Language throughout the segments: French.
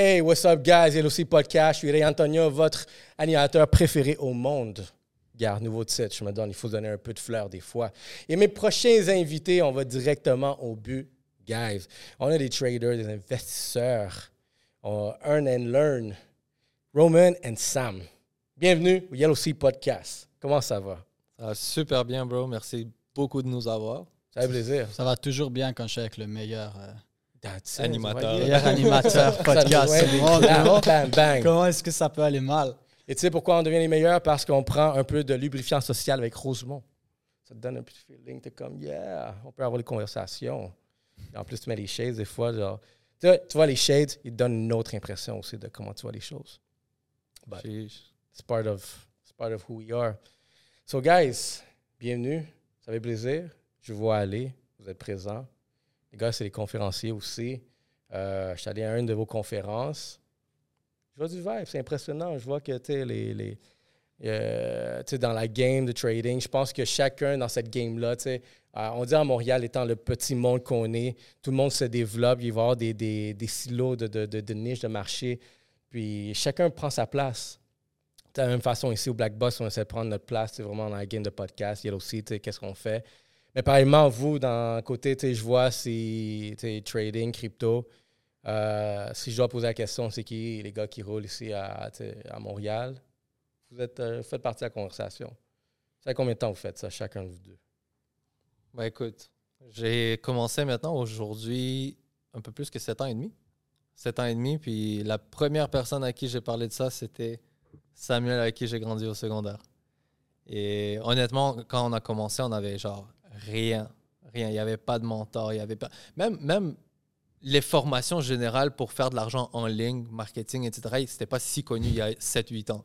Hey, what's up, guys? LOC Podcast. Je suis Ray Antonio, votre animateur préféré au monde. Garde, nouveau titre, je me donne, il faut donner un peu de fleurs des fois. Et mes prochains invités, on va directement au but, guys. On a des traders, des investisseurs. On a Earn and Learn. Roman and Sam. Bienvenue au Yellow Sea Podcast. Comment ça va? Ça va super bien, bro. Merci beaucoup de nous avoir. Ça fait plaisir. Ça va toujours bien quand je suis avec le meilleur, euh, That's Animateur. meilleur animateur podcast bang, bang. Comment est-ce que ça peut aller mal? Et tu sais pourquoi on devient les meilleurs? Parce qu'on prend un peu de lubrifiant social avec Rosemont. Ça te donne un petit feeling. T'es comme, yeah, on peut avoir des conversations. Et en plus, tu mets les shades des fois. Genre, tu, vois, tu vois, les shades, ils te donnent une autre impression aussi de comment tu vois les choses. But it's part of, it's part of who we are. So, guys, bienvenue. Ça fait plaisir. Je vous vois aller. Vous êtes présents. Les gars, c'est les conférenciers aussi. Euh, je suis allé à une de vos conférences. Je vois du vibe, c'est impressionnant. Je vois que, tu les, les, euh, dans la game de trading, je pense que chacun dans cette game-là, euh, on dit à Montréal, étant le petit monde qu'on est, tout le monde se développe, il va y avoir des, silos de, niches de marché, puis chacun prend sa place. De la même façon, ici au Black Box, on essaie de prendre notre place, c'est vraiment dans la game de podcast. Il y a aussi, qu'est-ce qu'on fait. Mais pareillement, vous, dans côté, je vois si, trading, crypto, euh, si je dois poser la question, c'est qui les gars qui roulent ici à, à Montréal? Vous êtes, euh, faites partie de la conversation. Ça fait combien de temps vous faites ça, chacun de vous deux? Ben écoute, j'ai commencé maintenant aujourd'hui un peu plus que 7 ans et demi. 7 ans et demi, puis la première personne à qui j'ai parlé de ça, c'était Samuel avec qui j'ai grandi au secondaire. Et honnêtement, quand on a commencé, on avait genre rien. Rien. Il n'y avait pas de mentor. Il y avait pas... même, même les formations générales pour faire de l'argent en ligne, marketing, etc., c'était pas si connu il y a 7-8 ans.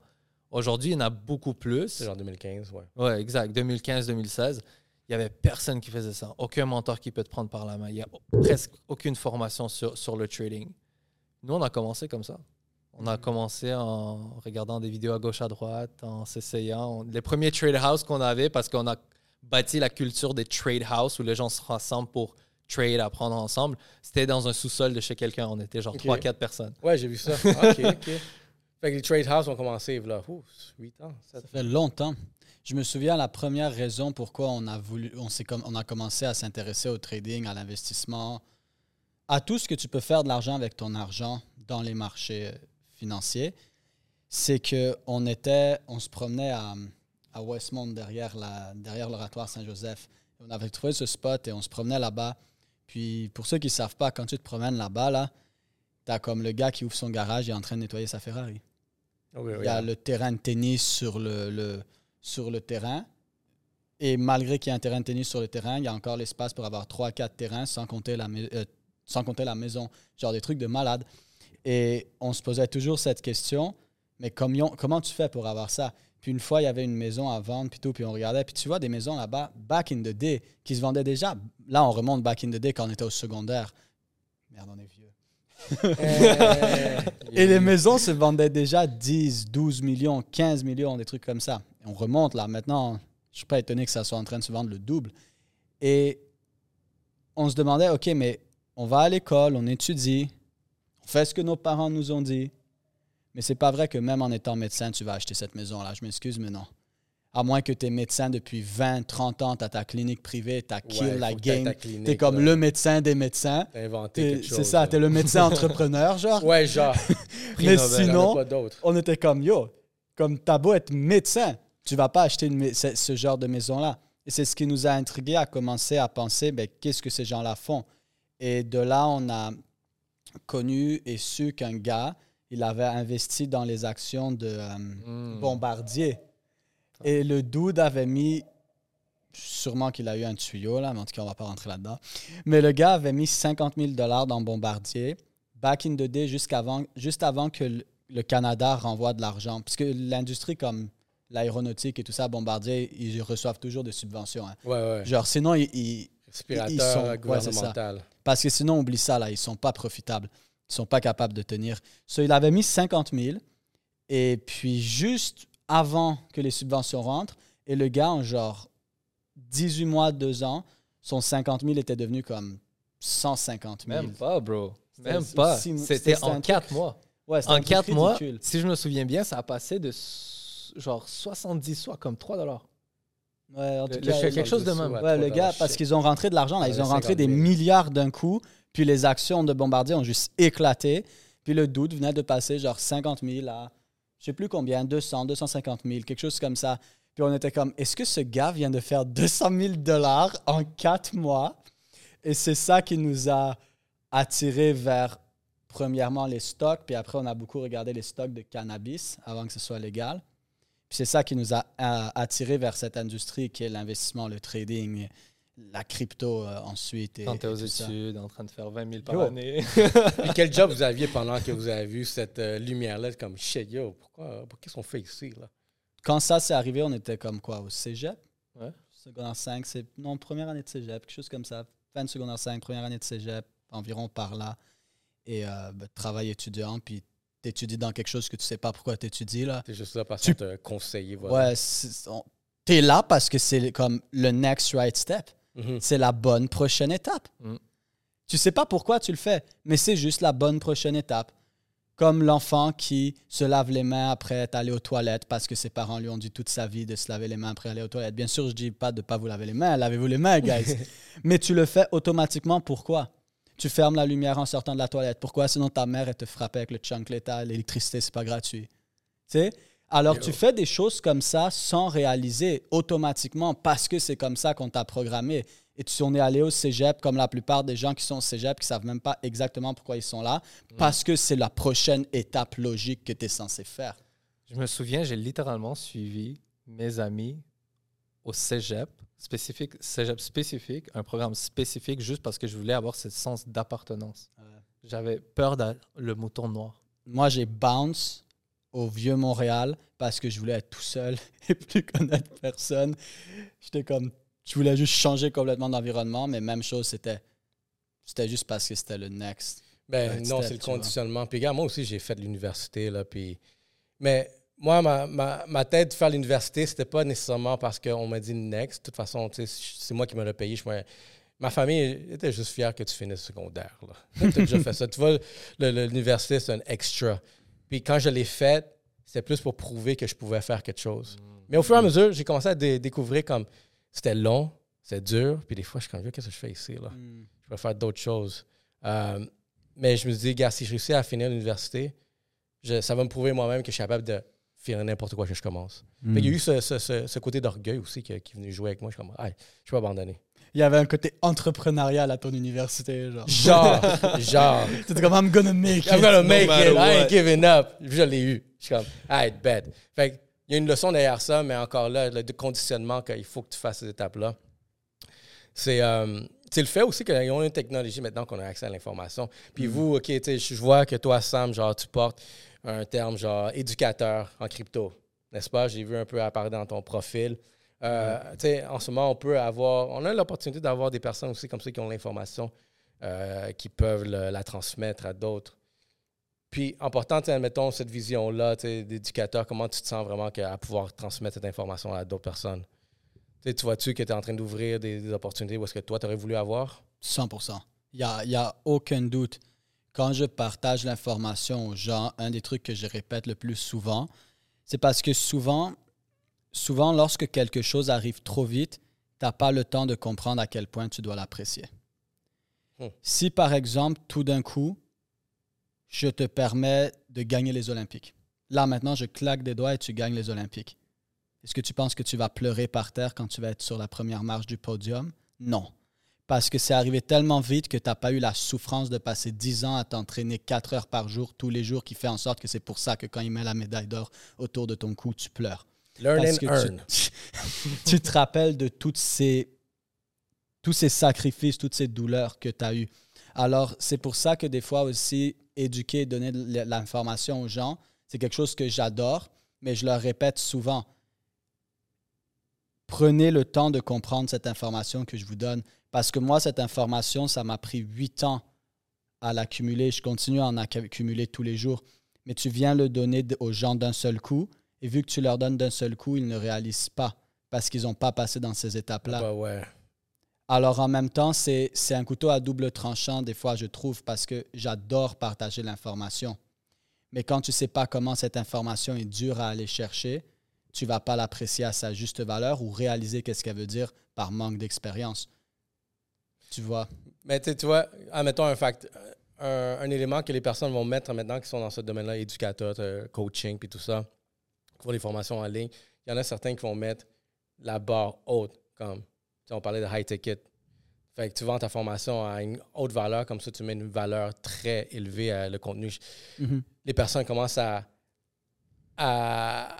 Aujourd'hui, il y en a beaucoup plus. C'est genre 2015, ouais. Ouais, exact. 2015-2016, il n'y avait personne qui faisait ça. Aucun mentor qui peut te prendre par la main. Il n'y a presque aucune formation sur, sur le trading. Nous, on a commencé comme ça. On a commencé en regardant des vidéos à gauche, à droite, en s'essayant. Les premiers trade house qu'on avait, parce qu'on a bâti la culture des trade house où les gens se rassemblent pour trade, apprendre ensemble, c'était dans un sous-sol de chez quelqu'un. On était genre Ok. 3-4 personnes. Ouais, j'ai vu ça. Ah, OK, OK. Fait que les trade house ont commencé, là, ouf, 8 ans. Ça fait longtemps. Je me souviens la première raison pourquoi on a voulu, on, s'est comme, on a commencé à s'intéresser au trading, à l'investissement, à tout ce que tu peux faire de l'argent avec ton argent dans les marchés financiers. C'est que on était, on se promenait à, à Westmont derrière la, derrière l'oratoire Saint-Joseph. On avait trouvé ce spot et on se promenait là-bas. Puis pour ceux qui ne savent pas, quand tu te promènes là-bas, là, t'as comme le gars qui ouvre son garage et est en train de nettoyer sa Ferrari. Oui, Il y a le terrain de tennis sur le, le- sur le terrain. Et malgré qu'il y ait un terrain de tennis sur le terrain, il y a encore l'espace pour avoir 3-4 terrains sans compter, la, euh, sans compter la maison. Genre des trucs de malade. Et on se posait toujours cette question, mais combien- comment tu fais pour avoir ça? Puis une fois, il y avait une maison à vendre, puis tout, puis on regardait, puis tu vois des maisons là-bas, back in the day, qui se vendaient déjà. Là, on remonte back in the day quand on était au secondaire. Merde, on est vieux. Euh, Et les maisons se vendaient déjà 10, 12 millions, 15 millions, des trucs comme ça. Et on remonte là. Maintenant, je suis pas étonné que ça soit en train de se vendre le double. Et on se demandait, OK, mais on va à l'école, on étudie, on fait ce que nos parents nous ont dit. Mais c'est pas vrai que même en étant médecin, tu vas acheter cette maison-là. Je m'excuse, mais non. À moins que tu es médecin depuis 20, 30 ans, tu as ta clinique privée, tu as kill Ouais, la game. Tu es comme là. le médecin des médecins. T'as inventé quelque chose. C'est ça, tu es le médecin entrepreneur, genre. Ouais, genre. Mais Nobel. Sinon, on était comme yo, comme t'as beau être médecin, tu vas pas acheter une mai- ce, ce genre de maison-là. Et c'est ce qui nous a intrigués à commencer à penser, ben, qu'est-ce que ces gens-là font? Et de là, on a connu et su qu'un gars, il avait investi dans les actions de euh, Mm. Bombardier. Et le dude avait mis, sûrement qu'il a eu un tuyau, là, mais en tout cas, on va pas rentrer là-dedans. Mais le gars avait mis 50 000 dollars dans Bombardier, back in the day, jusqu'avant, juste avant que le, Canada renvoie de l'argent. Parce que l'industrie comme l'aéronautique et tout ça, Bombardier, ils reçoivent toujours des subventions. hein. Ouais, ouais. Genre, sinon, ils, ils- Respirateur ils sont- ouais, parce que sinon, oublie ça, là, ils sont pas profitables. Ils sont pas capables de tenir. So, il avait mis 50 000. Et puis, juste avant que les subventions rentrent, et le gars, en genre 18 mois, 2 ans, son 50 000 était devenu comme 150 000. Même pas, bro. Même pas. C'était en truc- quatre mois. Ouais, En truc quatre mois, ridicule. si je me souviens bien, ça a passé de genre 70 soit comme 3 dollars. Ouais, en Le- tout le cas, chèque- quelque chose de même. Ouais, le gars, parce qu'ils ont rentré de l'argent, là, ils ont rentré des milliards d'un coup, puis les actions de Bombardier ont juste éclaté. Puis le doute venait de passer genre 50 000 à, je sais plus combien, 200, 250 000, quelque chose comme ça. Puis on était comme, est-ce que ce gars vient de faire 200 000 dollars en quatre mois? Et c'est ça qui nous a attiré vers, premièrement, les stocks, puis après, on a beaucoup regardé les stocks de cannabis avant que ce soit légal. Puis c'est ça qui nous a euh, attiré vers cette industrie qui est l'investissement, le trading, la crypto euh, ensuite. Et, Quand tu es et aux ça. études, en train de faire 20 000 par Yo. année. Puis quel job vous aviez pendant que vous avez vu cette euh, lumière-là? Comme, shit, yo, pourquoi, pour qu'est-ce qu'on fait ici? Là? Quand ça s'est arrivé, on était comme quoi, au cégep? Ouais. Secondaire 5, c'est. Non, première année de cégep, quelque chose comme ça. Fin de secondaire 5, première année de cégep, environ par là. Et euh, ben, travail étudiant, puis t'étudies dans quelque chose que tu sais pas pourquoi t'étudies, là. T'es juste là parce Tu- qu'on t'a conseillé. Voilà. Ouais, t'es là parce que c'est comme le next right step. Mhm. C'est la bonne prochaine étape. Mm. Tu sais pas pourquoi tu le fais, mais c'est juste la bonne prochaine étape. Comme l'enfant qui se lave les mains après être allé aux toilettes parce que ses parents lui ont dit toute sa vie de se laver les mains après aller aux toilettes. Bien sûr, je dis pas de pas vous laver les mains, lavez-vous les mains, guys. mais tu le fais automatiquement. Pourquoi? Tu fermes la lumière en sortant de la toilette. Pourquoi? Sinon ta mère elle te frappait avec le chancleta, l'électricité, c'est pas gratuit. Tu sais? Alors, tu fais des choses comme ça sans réaliser automatiquement parce que c'est comme ça qu'on t'a programmé. Et tu on est allé au cégep, comme la plupart des gens qui sont au cégep, qui savent même pas exactement pourquoi ils sont là, parce que c'est la prochaine étape logique que tu es censé faire. Je me souviens, j'ai littéralement suivi mes amis au cégep spécifique, cégep spécifique, un programme spécifique juste parce que je voulais avoir ce sens d'appartenance. J'avais peur d'être le mouton noir. Moi, j'ai bounce au vieux Montréal parce que je voulais être tout seul et plus connaître personne. J'étais comme, je voulais juste changer complètement d'environnement, mais même chose, c'était, c'était juste parce que c'était le next. Ben non, c'est le conditionnement. Puis regarde, moi aussi, j'ai fait de l'université, là, puis... Mais moi, ma, ma, ma tête de faire l'université, c'était pas nécessairement parce qu'on m'a dit next. De toute façon, tu sais, c'est moi qui me l'ai payé. Je Ma famille était juste fière que tu finisses secondaire. Tu as déjà fait ça. Tu vois, l'université, c'est un extra. Puis quand je l'ai fait, c'était plus pour prouver que je pouvais faire quelque chose. Mais au fur et à mesure, j'ai commencé à dé- découvrir comme c'était long, c'était dur. Puis des fois, je suis comme, qu'est-ce que je fais ici? Là? je peux faire d'autres choses. Euh, mais je me dis, gars, si je réussis à finir l'université, ça va me prouver moi-même que je suis capable de finir n'importe quoi que je commence. Fait qu'il y a eu ce, ce- ce- ce côté d'orgueil aussi qui, qui est venu jouer avec moi. Je suis comme, ah, je peux abandonner. Il y avait un côté entrepreneurial à ton université, genre. Genre, genre, C'était comme, I'm gonna make I'm it. gonna no make it, I ain't giving up. Je l'ai eu. Je suis comme, alright, bet. Fait que, il y a une leçon derrière ça, mais encore là, le conditionnement qu'il faut que tu fasses ces étapes-là. C'est euh, c'est le fait aussi qu'ils ont une technologie maintenant qu'on a accès à l'information. Puis vous, OK, tu sais, je je vois que toi, Sam, genre, tu portes un terme genre éducateur en crypto, n'est-ce pas? J'ai vu un peu apparaître dans ton profil. Euh, en ce moment, on peut avoir, on a l'opportunité d'avoir des personnes aussi comme ça qui ont l'information, euh, qui peuvent le- la transmettre à d'autres. Puis, en portant, admettons, cette vision-là d'éducateur, comment tu te sens vraiment que- à pouvoir transmettre cette information à d'autres personnes? Tu vois-tu que tu es en train d'ouvrir des, des opportunités où est-ce que toi, tu aurais voulu avoir? 100%. Il n'y a, y a aucun doute. Quand je partage l'information aux gens, un des trucs que je répète le plus souvent, c'est parce que souvent, souvent lorsque quelque chose arrive trop vite, tu n'as pas le temps de comprendre à quel point tu dois l'apprécier. Hmm. Si par exemple, tout d'un coup, je te permets de gagner les Olympiques. Là, maintenant, je claque des doigts et tu gagnes les Olympiques. Est-ce que tu penses que tu vas pleurer par terre quand tu vas être sur la première marche du podium? Non. Parce que c'est arrivé tellement vite que tu n'as pas eu la souffrance de passer 10 ans à t'entraîner 4 heures par jour, tous les jours, qui fait en sorte que c'est pour ça que quand il met la médaille d'or autour de ton cou, tu pleures. Learn Parce and que earn. tu, tu te rappelles de toutes ces, tous ces sacrifices, toutes ces douleurs que tu as eues. Alors, c'est pour ça que des fois aussi, éduquer, donner de l'information aux gens, c'est quelque chose que j'adore, mais je leur répète souvent. Prenez le temps de comprendre cette information que je vous donne. Parce que moi, cette information, ça m'a pris huit ans à l'accumuler. Je continue à en accumuler tous les jours. Mais tu viens le donner aux gens d'un seul coup. Et vu que tu leur donnes d'un seul coup, ils ne réalisent pas parce qu'ils n'ont pas passé dans ces étapes-là. Bah ouais. Alors en même temps, c'est un couteau à double tranchant, des fois, je trouve, parce que j'adore partager l'information. Mais quand tu ne sais pas comment cette information est dure à aller chercher, tu vas pas l'apprécier à sa juste valeur ou réaliser qu'est-ce qu'elle veut dire par manque d'expérience. Tu vois? Mais tu vois, admettons un fact, un, un élément que les personnes vont mettre maintenant qui sont dans ce domaine-là, éducateur, euh, coaching, puis tout ça, pour les formations en ligne, il y en a certains qui vont mettre la barre haute, comme on parlait de high ticket. Fait que tu vends ta formation à une haute valeur, comme ça tu mets une valeur très élevée à le contenu. Les personnes commencent à, à,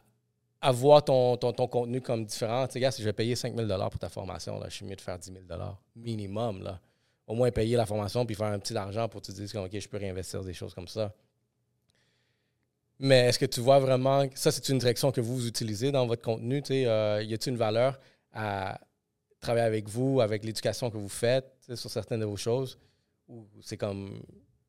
à voir ton, ton, ton contenu comme différent. Tu sais, si je vais payer 5 000 pour ta formation, là, je suis mieux de faire 10 000 minimum. Là. Au moins payer la formation puis faire un petit argent pour te dire que OK, je peux réinvestir des choses comme ça. Mais est-ce que tu vois vraiment, ça c'est une direction que vous utilisez dans votre contenu? Euh, y a-t-il une valeur à travailler avec vous, avec l'éducation que vous faites sur certaines de vos choses? Ou c'est comme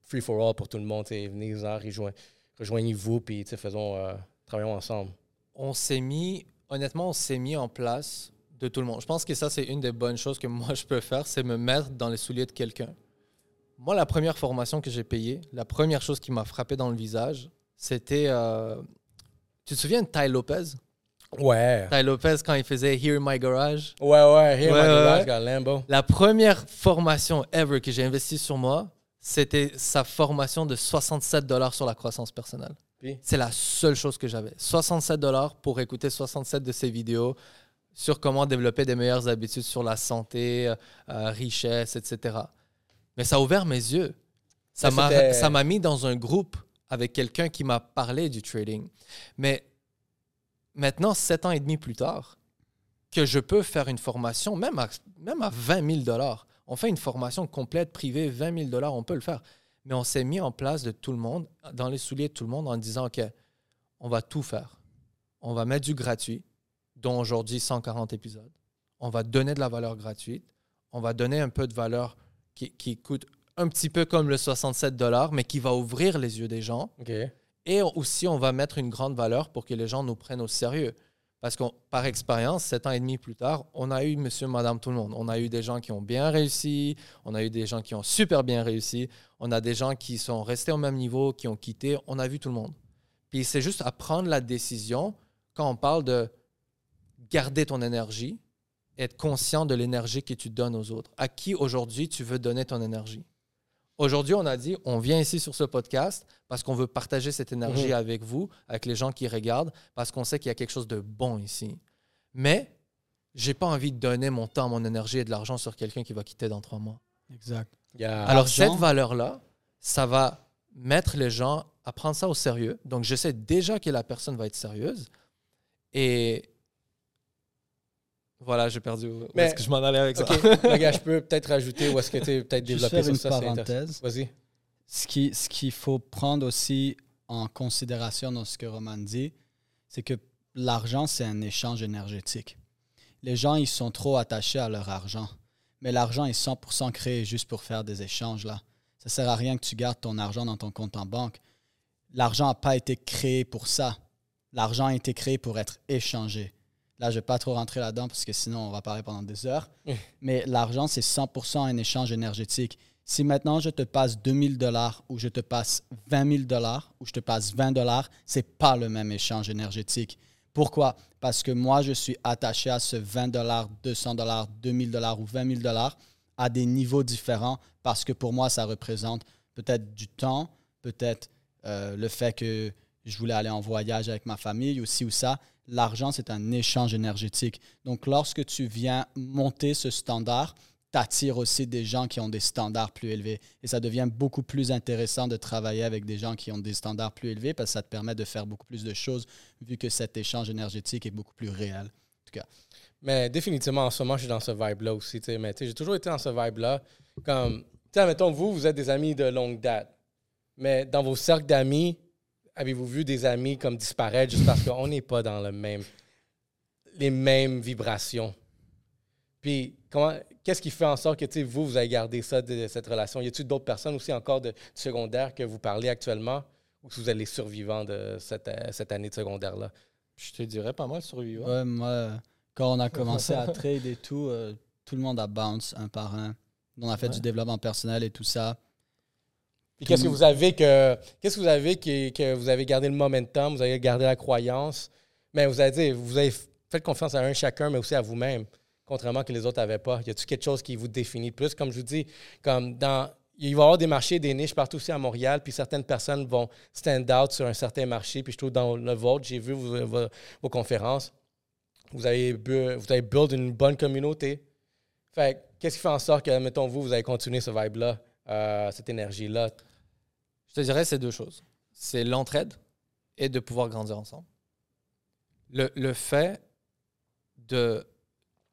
free for all pour tout le monde? Venez-en, rejoignez- rejoignez-vous, puis faisons, euh, travaillons ensemble? on s'est mis, honnêtement, on s'est mis en place de tout le monde. Je pense que ça, c'est une des bonnes choses que moi, je peux faire, c'est me mettre dans les souliers de quelqu'un. Moi, la première formation que j'ai payée, la première chose qui m'a frappé dans le visage, c'était... euh, tu te souviens de Ty Lopez? Ouais. Ty Lopez, quand il faisait Here in My Garage? Ouais, ouais. Here, Ouais, my ouais, garage, got Lambo. La première formation ever que j'ai investie sur moi, c'était sa formation de 67 dollars sur la croissance personnelle. C'est la seule chose que j'avais. 67 dollars pour écouter 67 de ses vidéos sur comment développer des meilleures habitudes sur la santé, euh, euh, richesse, etc. Mais ça a ouvert mes yeux. Ça m'a mis dans un groupe avec quelqu'un qui m'a parlé du trading. Mais maintenant, sept ans et demi plus tard, que je peux faire une formation, même à, même à 20 000 dollars. On fait une formation complète, privée, 20 000 dollars, on peut le faire. Mais on s'est mis en place de tout le monde, dans les souliers de tout le monde, en disant, OK, on va tout faire. On va mettre du gratuit, dont aujourd'hui 140 épisodes. On va donner de la valeur gratuite. On va donner un peu de valeur qui, qui coûte un petit peu comme le 67 dollars, mais qui va ouvrir les yeux des gens. Et aussi, on va mettre une grande valeur pour que les gens nous prennent au sérieux. Parce que par expérience, sept ans et demi plus tard, on a eu monsieur, madame, tout le monde. On a eu des gens qui ont bien réussi, on a eu des gens qui ont super bien réussi, on a des gens qui sont restés au même niveau, qui ont quitté, on a vu tout le monde. Puis c'est juste à prendre la décision quand on parle de garder ton énergie, être conscient de l'énergie que tu donnes aux autres. À qui aujourd'hui tu veux donner ton énergie? Aujourd'hui, on a dit, on vient ici sur ce podcast parce qu'on veut partager cette énergie Mhm. avec vous, avec les gens qui regardent, parce qu'on sait qu'il y a quelque chose de bon ici. Mais j'ai pas envie de donner mon temps, mon énergie et de l'argent sur quelqu'un qui va quitter dans trois mois. Exact. Alors, Argent. cette valeur-là, ça va mettre les gens à prendre ça au sérieux. Donc, je sais déjà que la personne va être sérieuse. Et voilà, j'ai perdu où est-ce que je m'en allais avec ça? OK. Le gars, je peux peut-être rajouter ou est-ce que tu es peut-être développé sur une ça. parenthèse. Vas-y. Ce qui- ce qu'il faut prendre aussi en considération dans ce que Roman dit, c'est que l'argent, c'est un échange énergétique. Les gens, ils sont trop attachés à leur argent. Mais l'argent est 100% créé juste pour faire des échanges. là. Ça sert à rien que tu gardes ton argent dans ton compte en banque. L'argent n'a pas été créé pour ça. L'argent a été créé pour être échangé. Là, je ne vais pas trop rentrer là-dedans parce que sinon, on va parler pendant des heures. Mais l'argent, c'est 100% un échange énergétique. Si maintenant je te passe 2000 dollars ou je te passe 20 000 dollars ou je te passe 20 dollars, c'est pas le même échange énergétique. Pourquoi? Parce que moi, je suis attaché à ce 20 dollars, 200 dollars, 2000 dollars ou 20 000 dollars à des niveaux différents parce que pour moi, ça représente peut-être du temps, peut-être euh, le fait que je voulais aller en voyage avec ma famille, aussi ou ça. L'argent, c'est un échange énergétique. Donc, lorsque tu viens monter ce standard, t'attires aussi des gens qui ont des standards plus élevés. Et ça devient beaucoup plus intéressant de travailler avec des gens qui ont des standards plus élevés parce que ça te permet de faire beaucoup plus de choses vu que cet échange énergétique est beaucoup plus réel. En tout cas, Mais définitivement, en ce moment, je suis dans ce vibe-là aussi. tu. Mais tu j'ai toujours été dans ce vibe-là. Comme, tu mettons, vous, vous êtes des amis de longue date. Mais dans vos cercles d'amis, avez-vous vu des amis comme disparaître juste parce qu'on n'est pas dans le même, les mêmes vibrations? Puis, comment, qu'est-ce qui fait en sorte que vous, vous avez gardé ça, de, cette relation? Y a-t-il d'autres personnes aussi encore de secondaire que vous parlez actuellement? Ou si vous êtes les survivants de cette, euh, cette année de secondaire-là? Je te dirais pas mal survivant. ouais, moi, quand on a commencé à trade et tout, euh, tout le monde a bounce un par un. On a fait Ouais. du développement personnel et tout ça. Qu'est-ce que vous avez que qu'est-ce que vous avez qui- que vous avez gardé le momentum, vous avez gardé la croyance, mais vous avez dit, vous avez fait confiance à un chacun, mais aussi à vous-même, contrairement que les autres n'avaient pas. Y a-t-il quelque chose qui vous définit plus, comme je vous dis, comme dans il va y avoir des marchés, des niches partout aussi à Montréal, puis certaines personnes vont stand out sur un certain marché. Puis je trouve dans le vôtre, j'ai vu vos, conférences, vous avez, vous avez build une bonne communauté. Fait que, qu'est-ce qui fait en sorte que, mettons, vous, vous avez continué ce vibe-là, euh, cette énergie-là? Je te dirais c'est deux choses. C'est l'entraide et de pouvoir grandir ensemble. Le, le fait de...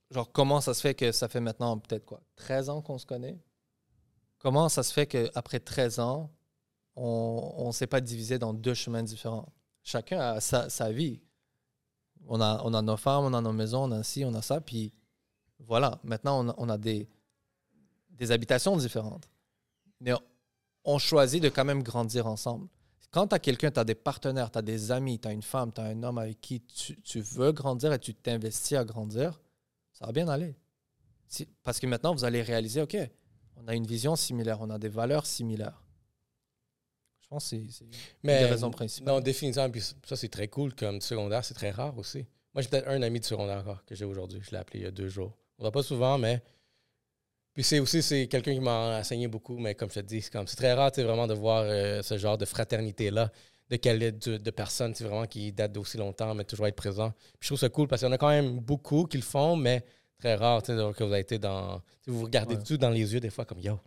Genre, comment ça se fait que ça fait maintenant peut-être quoi 13 ans qu'on se connaît? Comment ça se fait qu'après 13 ans, on ne s'est pas divisé dans deux chemins différents? Chacun a sa, sa vie. On a, on a nos femmes, on a nos maisons, on a ci, on a ça. Puis voilà, maintenant, on a, on a des, des habitations différentes. Mais on choisit de quand même grandir ensemble. Quand tu as quelqu'un, tu as des partenaires, tu as des amis, tu as une femme, tu as un homme avec qui tu, tu veux grandir et tu t'investis à grandir, ça va bien aller. Si- parce que maintenant, vous allez réaliser, OK, on a une vision similaire, on a des valeurs similaires. Je pense que c'est une des raisons principales. Non, définitivement. Puis ça, c'est très cool comme secondaire. C'est très rare aussi. Moi, j'ai peut-être un ami de secondaire encore que j'ai aujourd'hui. Je l'ai appelé il y a deux jours. On ne voit pas souvent, mais. Puis c'est aussi c'est quelqu'un qui m'a enseigné beaucoup, mais comme je te dis, c'est comme c'est très rare vraiment de voir euh, ce genre de fraternité-là, de, quali- de, de personnes vraiment qui datent d'aussi longtemps, mais toujours être présent. Puis je trouve ça cool parce qu'il y en a quand même beaucoup qui le font, mais très rare que vous avez été dans. Vous regardez Ouais. tout dans les yeux des fois comme Yo,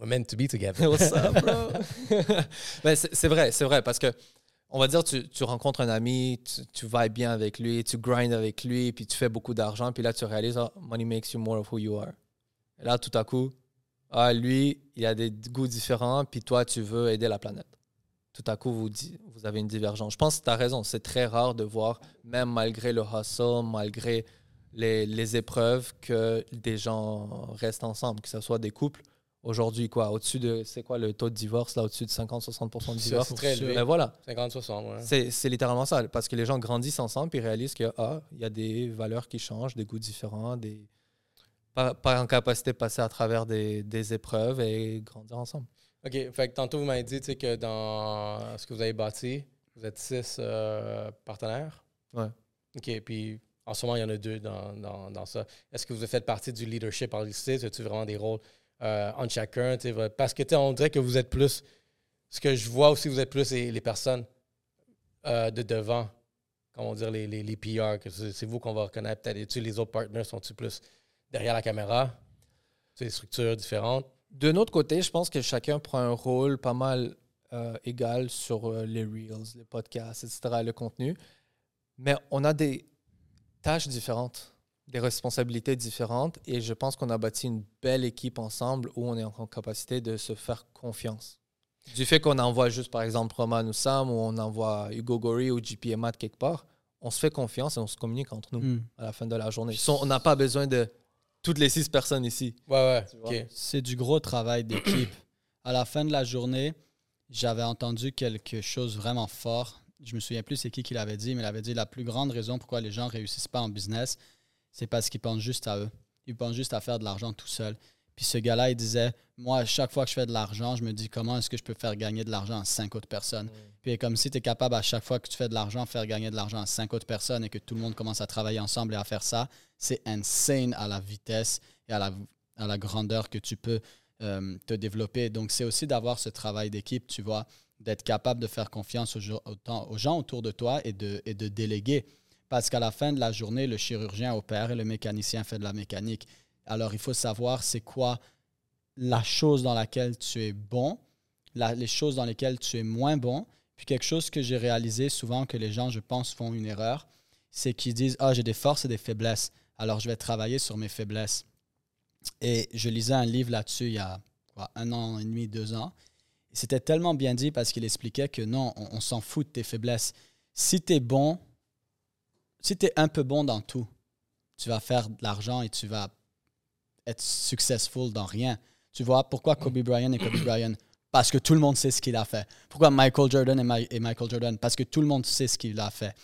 we're meant to be together. What's up, bro? Ben, c'est vrai, c'est vrai, parce que on va dire, tu, tu rencontres un ami, tu, tu vas bien avec lui, tu grindes avec lui, puis tu fais beaucoup d'argent, puis là, tu réalises, ah, money makes you more of who you are. Et là, tout à coup, ah, lui, il a des goûts différents, puis toi, tu veux aider la planète. Tout à coup, vous, vous avez une divergence. Je pense que tu as raison, c'est très rare de voir, même malgré le hustle, malgré les, les épreuves, que des gens restent ensemble, que ce soit des couples aujourd'hui, quoi, au-dessus de, c'est quoi le taux de divorce, là, au-dessus de 50-60% de divorce? c'est très élevé. Ben voilà, 50-60, ouais. c'est c'est littéralement ça, parce que les gens grandissent ensemble puis réalisent qu'il ah, il y a des valeurs qui changent, des goûts différents, des pas, pas en capacité de passer à travers des, des épreuves et grandir ensemble. OK. Fait que tantôt, vous m'avez dit tu que dans ce que vous avez bâti, vous êtes six euh, partenaires? Ouais. OK. Puis en ce moment, il y en a deux dans, dans, dans ça. Est-ce que vous faites partie du leadership en lycée? As-tu vraiment des rôles euh, entre chacun? tu Parce que tu on dirait que vous êtes plus. Ce que je vois aussi, vous êtes plus les, les personnes euh, de devant, comment dire, les, les, les PR. que C'est vous qu'on va reconnaître. Peut-être Et-tu, les autres partners sont-ils plus derrière la caméra? C'est des structures différentes. De notre côté, je pense que chacun prend un rôle pas mal euh, égal sur euh, les reels, les podcasts, etc., le contenu. Mais on a des tâches différentes, des responsabilités différentes, et je pense qu'on a bâti une belle équipe ensemble où on est en capacité de se faire confiance. Du fait qu'on envoie juste, par exemple, Roman ou Sam, ou on envoie Hugo Gori ou JP et Matt quelque part, on se fait confiance et on se communique entre nous Hmm. à la fin de la journée. On n'a pas besoin de toutes les six personnes ici. Ouais, ouais. C'est du gros travail d'équipe. à la fin de la journée, j'avais entendu quelque chose vraiment fort. Je me souviens plus c'est qui qui l'avait dit, mais il avait dit la plus grande raison pourquoi les gens réussissent pas en business, c'est parce qu'ils pensent juste à eux. Ils pensent juste à faire de l'argent tout seul. Puis ce gars-là, il disait, moi, à chaque fois que je fais de l'argent, je me dis comment est-ce que je peux faire gagner de l'argent à cinq autres personnes? Puis comme si tu es capable à chaque fois que tu fais de l'argent, faire gagner de l'argent à cinq autres personnes et que tout le monde commence à travailler ensemble et à faire ça, c'est insane à la vitesse et à la, à la grandeur que tu peux euh, te développer. Donc, c'est aussi d'avoir ce travail d'équipe, tu vois, d'être capable de faire confiance aux, autant- aux gens autour de toi et de, et de déléguer. Parce qu'à la fin de la journée, le chirurgien opère et le mécanicien fait de la mécanique. Alors, il faut savoir c'est quoi la chose dans laquelle tu es bon, les choses dans lesquelles tu es moins bon. Puis quelque chose que j'ai réalisé souvent que les gens, je pense, font une erreur, c'est qu'ils disent, ah, j'ai des forces et des faiblesses. Alors, je vais travailler sur mes faiblesses. Et je lisais un livre là-dessus il y a un an et demi, deux ans. C'était tellement bien dit parce qu'il expliquait que non, on, on s'en fout de tes faiblesses. Si tu es bon, si tu es un peu bon dans tout, tu vas faire de l'argent et tu vas être successful dans rien. Tu vois, pourquoi Kobe Bryant est Kobe Bryant? Parce que tout le monde sait ce qu'il a fait. Pourquoi Michael Jordan est, Mi- est Michael Jordan? Parce que tout le monde sait ce qu'il a fait.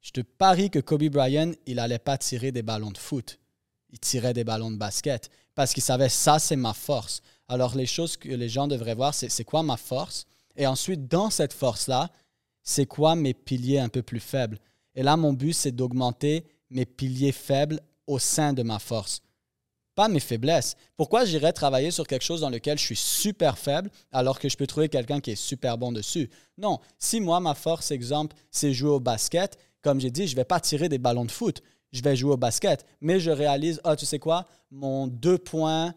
Je te parie que Kobe Bryant, il n'allait pas tirer des ballons de foot. il tirait des ballons de basket parce qu'il savait ça, c'est ma force. Alors, les choses que les gens devraient voir, c'est c'est quoi ma force? Et ensuite, dans cette force-là, c'est quoi mes piliers un peu plus faibles? Et là, mon but, c'est d'augmenter mes piliers faibles au sein de ma force, pas mes faiblesses. Pourquoi j'irais travailler sur quelque chose dans lequel je suis super faible alors que je peux trouver quelqu'un qui est super bon dessus? Non, si moi, ma force, exemple, c'est jouer au basket, comme j'ai dit, je ne vais pas tirer des ballons de foot, je vais jouer au basket, mais je réalise, ah, tu sais quoi, mon deux points,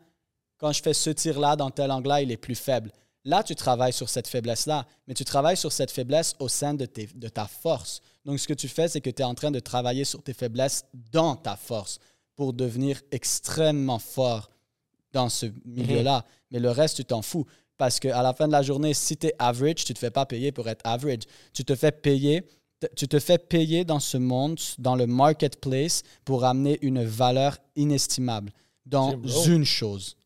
quand je fais ce tir-là dans tel angle-là, il est plus faible. Là, tu travailles sur cette faiblesse-là, mais tu travailles sur cette faiblesse au sein de, tes- de ta force. Donc, ce que tu fais, c'est que tu es en train de travailler sur tes faiblesses dans ta force pour devenir extrêmement fort dans ce milieu-là. Mais le reste, tu t'en fous. Parce qu'à la fin de la journée, si tu es average, tu ne te fais pas payer pour être average. Tu te fais payer. Tu te fais payer dans ce monde, dans le marketplace, pour amener une valeur inestimable dans une chose.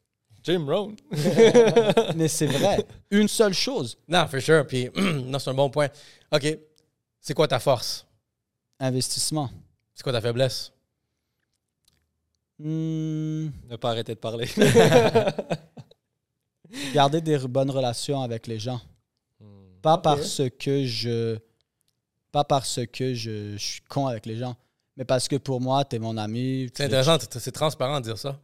Jim Rohn. Mais c'est vrai, une seule chose, Non, for sure. Puis, non, c'est un bon point. OK. C'est quoi ta force? investissement. C'est quoi ta faiblesse? Hmm, Ne pas arrêter de parler. garder des bonnes relations avec les gens. Hmm. Pas parce que je pas parce que je, je suis con avec les gens, mais parce que pour moi, tu es mon ami. C'est intéressant, c'est c'est transparent de dire ça.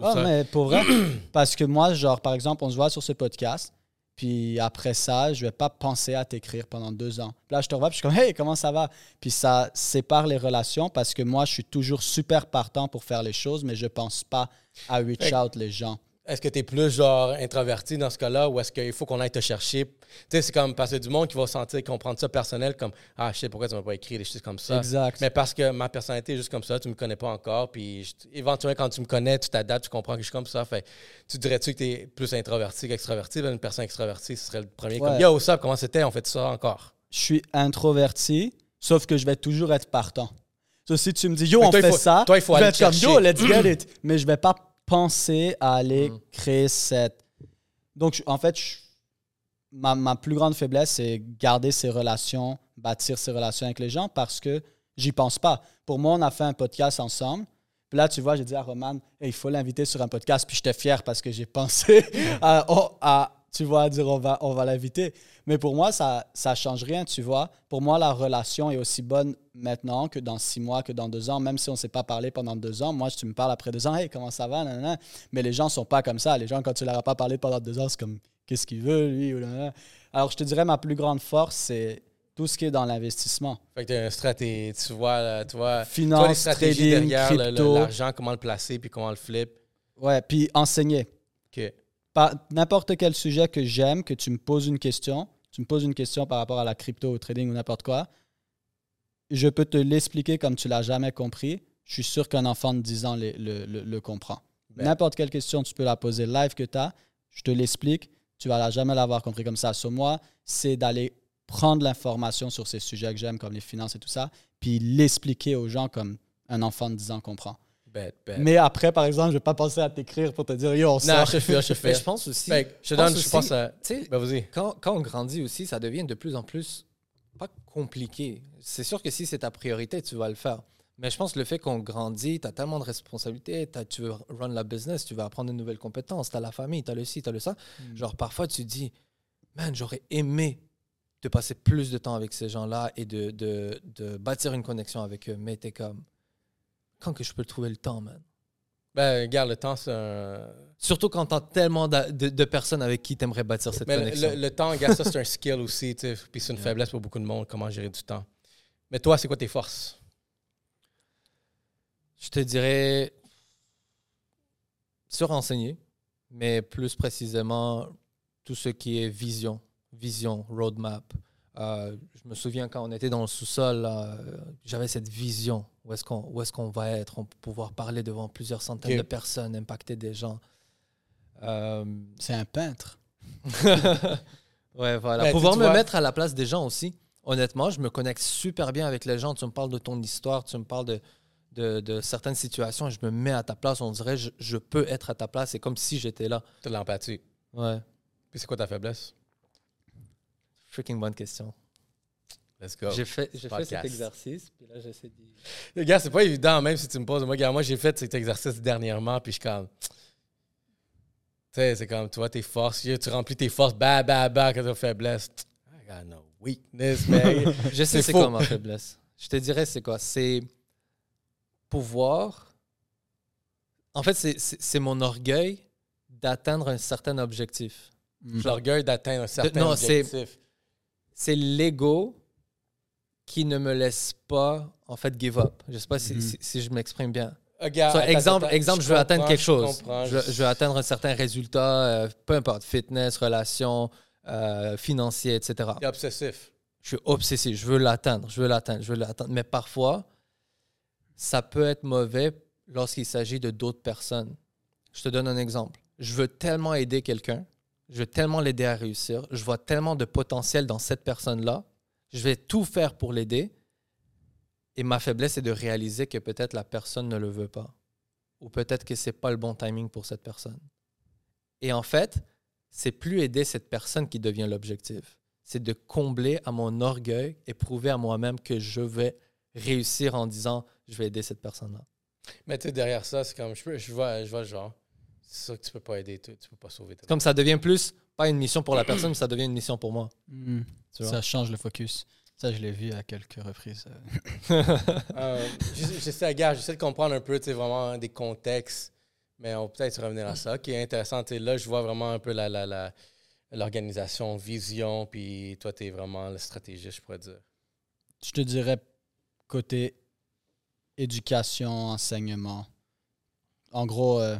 Ah, ça- mais pour vrai, parce que moi, genre, par exemple, on se voit sur ce podcast, puis après ça, je vais pas penser à t'écrire pendant deux ans. Là, je te revois, puis je suis comme, hey, comment ça va? Puis ça sépare les relations parce que moi, je suis toujours super partant pour faire les choses, mais je pense pas à reach out les gens. Est-ce que tu es plus genre introverti dans ce cas-là ou est-ce qu'il faut qu'on aille te chercher? Tu sais, c'est comme parce que du monde qui va sentir, qui va prendre ça personnel comme Ah, je sais pourquoi tu m'as pas écrit des choses comme ça. Exact. Mais parce que ma personnalité est juste comme ça, tu me connais pas encore. Puis je- éventuellement, quand tu me connais, tu t'adaptes, tu comprends que je suis comme ça. Fait tu dirais-tu que tu es plus introverti qu'extraverti? Ben, une personne extravertie, ce serait le premier. Comme. Yo, up? Comment c'était? On fait ça encore. je suis introverti, sauf que je vais toujours être partant. So, si tu me dis, yo, Mais on toi, fait faut- ça, toi, il faut je vais aller être comme, chercher. yo, let's get it. Mais je vais pas penser à aller Mm. créer cette. Donc, je- en fait, je- ma, ma plus grande faiblesse, c'est garder ces relations, bâtir ces relations avec les gens parce que j'y pense pas. Pour moi, on a fait un podcast ensemble. Puis là, tu vois, j'ai dit à Roman, Hey, il faut l'inviter sur un podcast. Puis j'étais fier parce que j'ai pensé à, oh, à, tu vois, à dire on va, on va l'inviter. Mais pour moi, ça ne change rien, tu vois. Pour moi, la relation est aussi bonne maintenant que dans six mois, que dans deux ans. Même si on ne s'est pas parlé pendant deux ans, moi, tu me parles après deux ans, hey, comment ça va? Nanana? Mais les gens ne sont pas comme ça. Les gens, quand tu leur as pas parlé pendant deux ans, c'est comme, qu'est-ce qu'il veut, lui? ou. Alors, je te dirais, ma plus grande force, c'est tout ce qui est dans l'investissement. Fait que tu as une stratégie, tu vois, là, tu vois, tu vois les Finance, stratégies trading, derrière l'argent, comment le placer, puis comment le flip. Ouais, puis enseigner. OK. N'importe quel sujet que j'aime, que tu me poses une question, tu me poses une question par rapport à la crypto, au trading ou n'importe quoi, je peux te l'expliquer comme tu l'as jamais compris. Je suis sûr qu'un enfant de 10 ans le, le- le- le comprend. Ben. N'importe quelle question, tu peux la poser live que tu as, je te l'explique, tu vas jamais l'avoir compris comme ça. Sur moi, c'est d'aller prendre l'information sur ces sujets que j'aime, comme les finances et tout ça, puis l'expliquer aux gens comme un enfant de 10 ans comprend. Bet, bet. Mais après, par exemple, je vais pas penser à t'écrire pour te dire, yo, on non, sort. je fais, je Mais je pense aussi. Fait je donne, je pense aussi- à. Tu sais, Ben, vas-y. quand, quand on grandit aussi, ça devient de plus en plus pas compliqué. C'est sûr que si c'est ta priorité, tu vas le faire. Mais je pense que le fait qu'on grandit, tu as tellement de responsabilités, t'as- tu veux run la business, tu veux apprendre de nouvelles compétences, tu as la famille, tu as le ci, tu as le ça. Hmm. Genre, parfois, tu te dis, man, j'aurais aimé de passer plus de temps avec ces gens-là et de, de, de bâtir une connexion avec eux. Mais t'es comme, quand que je peux trouver le temps, man? Ben, regarde, le temps, c'est un. Surtout quand tu as tellement de, de personnes avec qui tu aimerais bâtir cette Mais le, connexion. le- le temps, regarde, ça, c'est un skill aussi, tu sais. Puis c'est une Yeah. faiblesse pour beaucoup de monde, comment gérer du temps. Mais toi, c'est quoi tes forces? Je te dirais se renseigner, mais plus précisément tout ce qui est vision, vision, roadmap. Euh, je me souviens quand on était dans le sous-sol, euh, j'avais cette vision. Où est-ce qu'on va être? On peut pouvoir parler devant plusieurs centaines de personnes, impacter des gens. Euh, C'est un peintre. ouais, voilà. Ben, Pouvoir me vois- mettre à la place des gens aussi. Honnêtement, je me connecte super bien avec les gens. Tu me parles de ton histoire, tu me parles de, de, de certaines situations. Je me mets à ta place. On dirait je, je peux être à ta place. C'est comme si j'étais là. De l'empathie. Ouais. Puis c'est quoi ta faiblesse? Freaking bonne question. Let's go. J'ai fait, j'ai fait cet exercice, puis là, j'essaie de... Les gars, c'est pas évident, même si tu me poses. Moi, regarde, moi j'ai fait cet exercice dernièrement, puis je suis comme. Tu sais, c'est comme, tu vois, tes forces, tu remplis tes forces, bah, bah, bah, quand tu as faiblesse. I got no weakness, man. Je sais C'est quoi ma faiblesse. Je te dirais c'est quoi? C'est pouvoir. En fait, c'est- mon orgueil d'atteindre un certain objectif. Mm. L'orgueil d'atteindre un certain non, c'est- objectif. C'est l'ego qui ne me laisse pas, en fait, give up. Je sais pas si, Mhm. si- si je m'exprime bien. Regarde, So, attends, exemple, attends, exemple, je, veux atteindre quelque chose. Je, je veux atteindre un certain résultat, euh, peu importe, fitness, relations, euh, financier, etc. T'es obsessif. Je suis obsessif, je veux l'atteindre, je veux l'atteindre, je veux l'atteindre. Mais parfois, ça peut être mauvais lorsqu'il s'agit de d'autres personnes. Je te donne un exemple. Je veux tellement aider quelqu'un, je veux tellement l'aider à réussir, je vois tellement de potentiel dans cette personne-là, je vais tout faire pour l'aider. Et ma faiblesse est de réaliser que peut-être la personne ne le veut pas. Ou peut-être que c'est pas le bon timing pour cette personne. Et en fait, c'est plus aider cette personne qui devient l'objectif. C'est de combler à mon orgueil et prouver à moi-même que je vais réussir en disant je vais aider cette personne-là. Mais tu sais, derrière ça, c'est comme, je, peux, je, vois, je vois le genre. C'est sûr que tu peux pas aider, tu, tu peux pas sauver. Comme ça devient plus pas une mission pour la personne, mais ça devient une mission pour moi. Mm. Vois? Ça change le focus. Ça, je l'ai vu à quelques reprises. Euh, j'essa- j'essaie, gars, j'essaie de comprendre un peu, tu sais, vraiment des contextes, mais on peut peut-être revenir à ça. Qui est intéressant, là, je vois vraiment un peu la, la, la- l'organisation, vision, puis toi, tu es vraiment le stratégiste, je pourrais dire. Je te dirais côté éducation, enseignement. En gros, euh,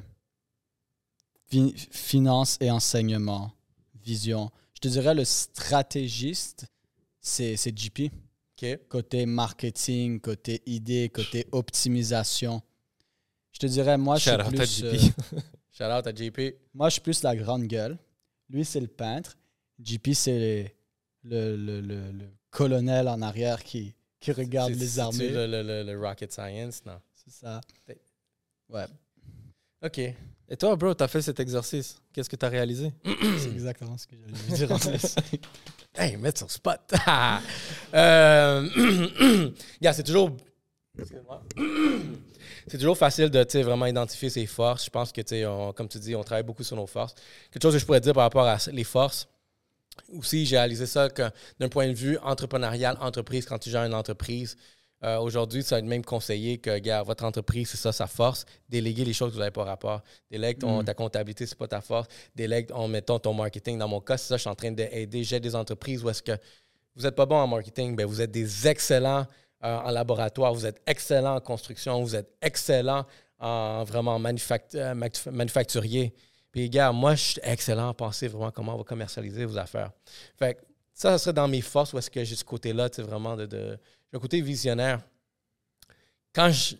fi- finance et enseignement, vision. Je te dirais le stratégiste, c'est JP. OK? Côté marketing, côté idée, côté optimisation. Je te dirais, moi, je suis à plus... JP. euh, Shout out à JP. Moi, je suis plus la grande gueule. Lui, c'est le peintre. JP, c'est le, le, le- le colonel en arrière qui, qui regarde les armées. Le, le rocket science, non. C'est ça. Ouais, OK. Et toi, bro, tu as fait cet exercice. Qu'est-ce que tu as réalisé? c'est exactement ce que j'allais lui dire en plus. Hey, mettre sur spot. euh, gars, c'est toujours. Excuse-moi. C'est toujours facile de vraiment identifier ses forces. Je pense que, on- comme tu dis, on travaille beaucoup sur nos forces. Quelque chose que je pourrais dire par rapport à les forces, aussi, j'ai réalisé ça que d'un point de vue entrepreneurial, entreprise, quand tu gères une entreprise, euh, aujourd'hui, ça va être même conseillé que, gars, votre entreprise, c'est ça sa force. Déléguer les choses que vous n'avez pas rapport. Délègue ton- Mm. ta comptabilité, c'est pas ta force. Délègue, en mettons, ton marketing. Dans mon cas, c'est ça, je suis en train d'aider. J'ai des entreprises où est-ce que vous n'êtes pas bon en marketing, ben vous êtes des excellents euh, en laboratoire, vous êtes excellents en construction, vous êtes excellents en vraiment euh, manu- manufacturier. Puis, gars, moi, je suis excellent à penser vraiment comment on va commercialiser vos affaires. Fait que ça, ça serait dans mes forces où est-ce que j'ai ce côté-là, tu sais, vraiment de. de j'ai un côté visionnaire. Quand je.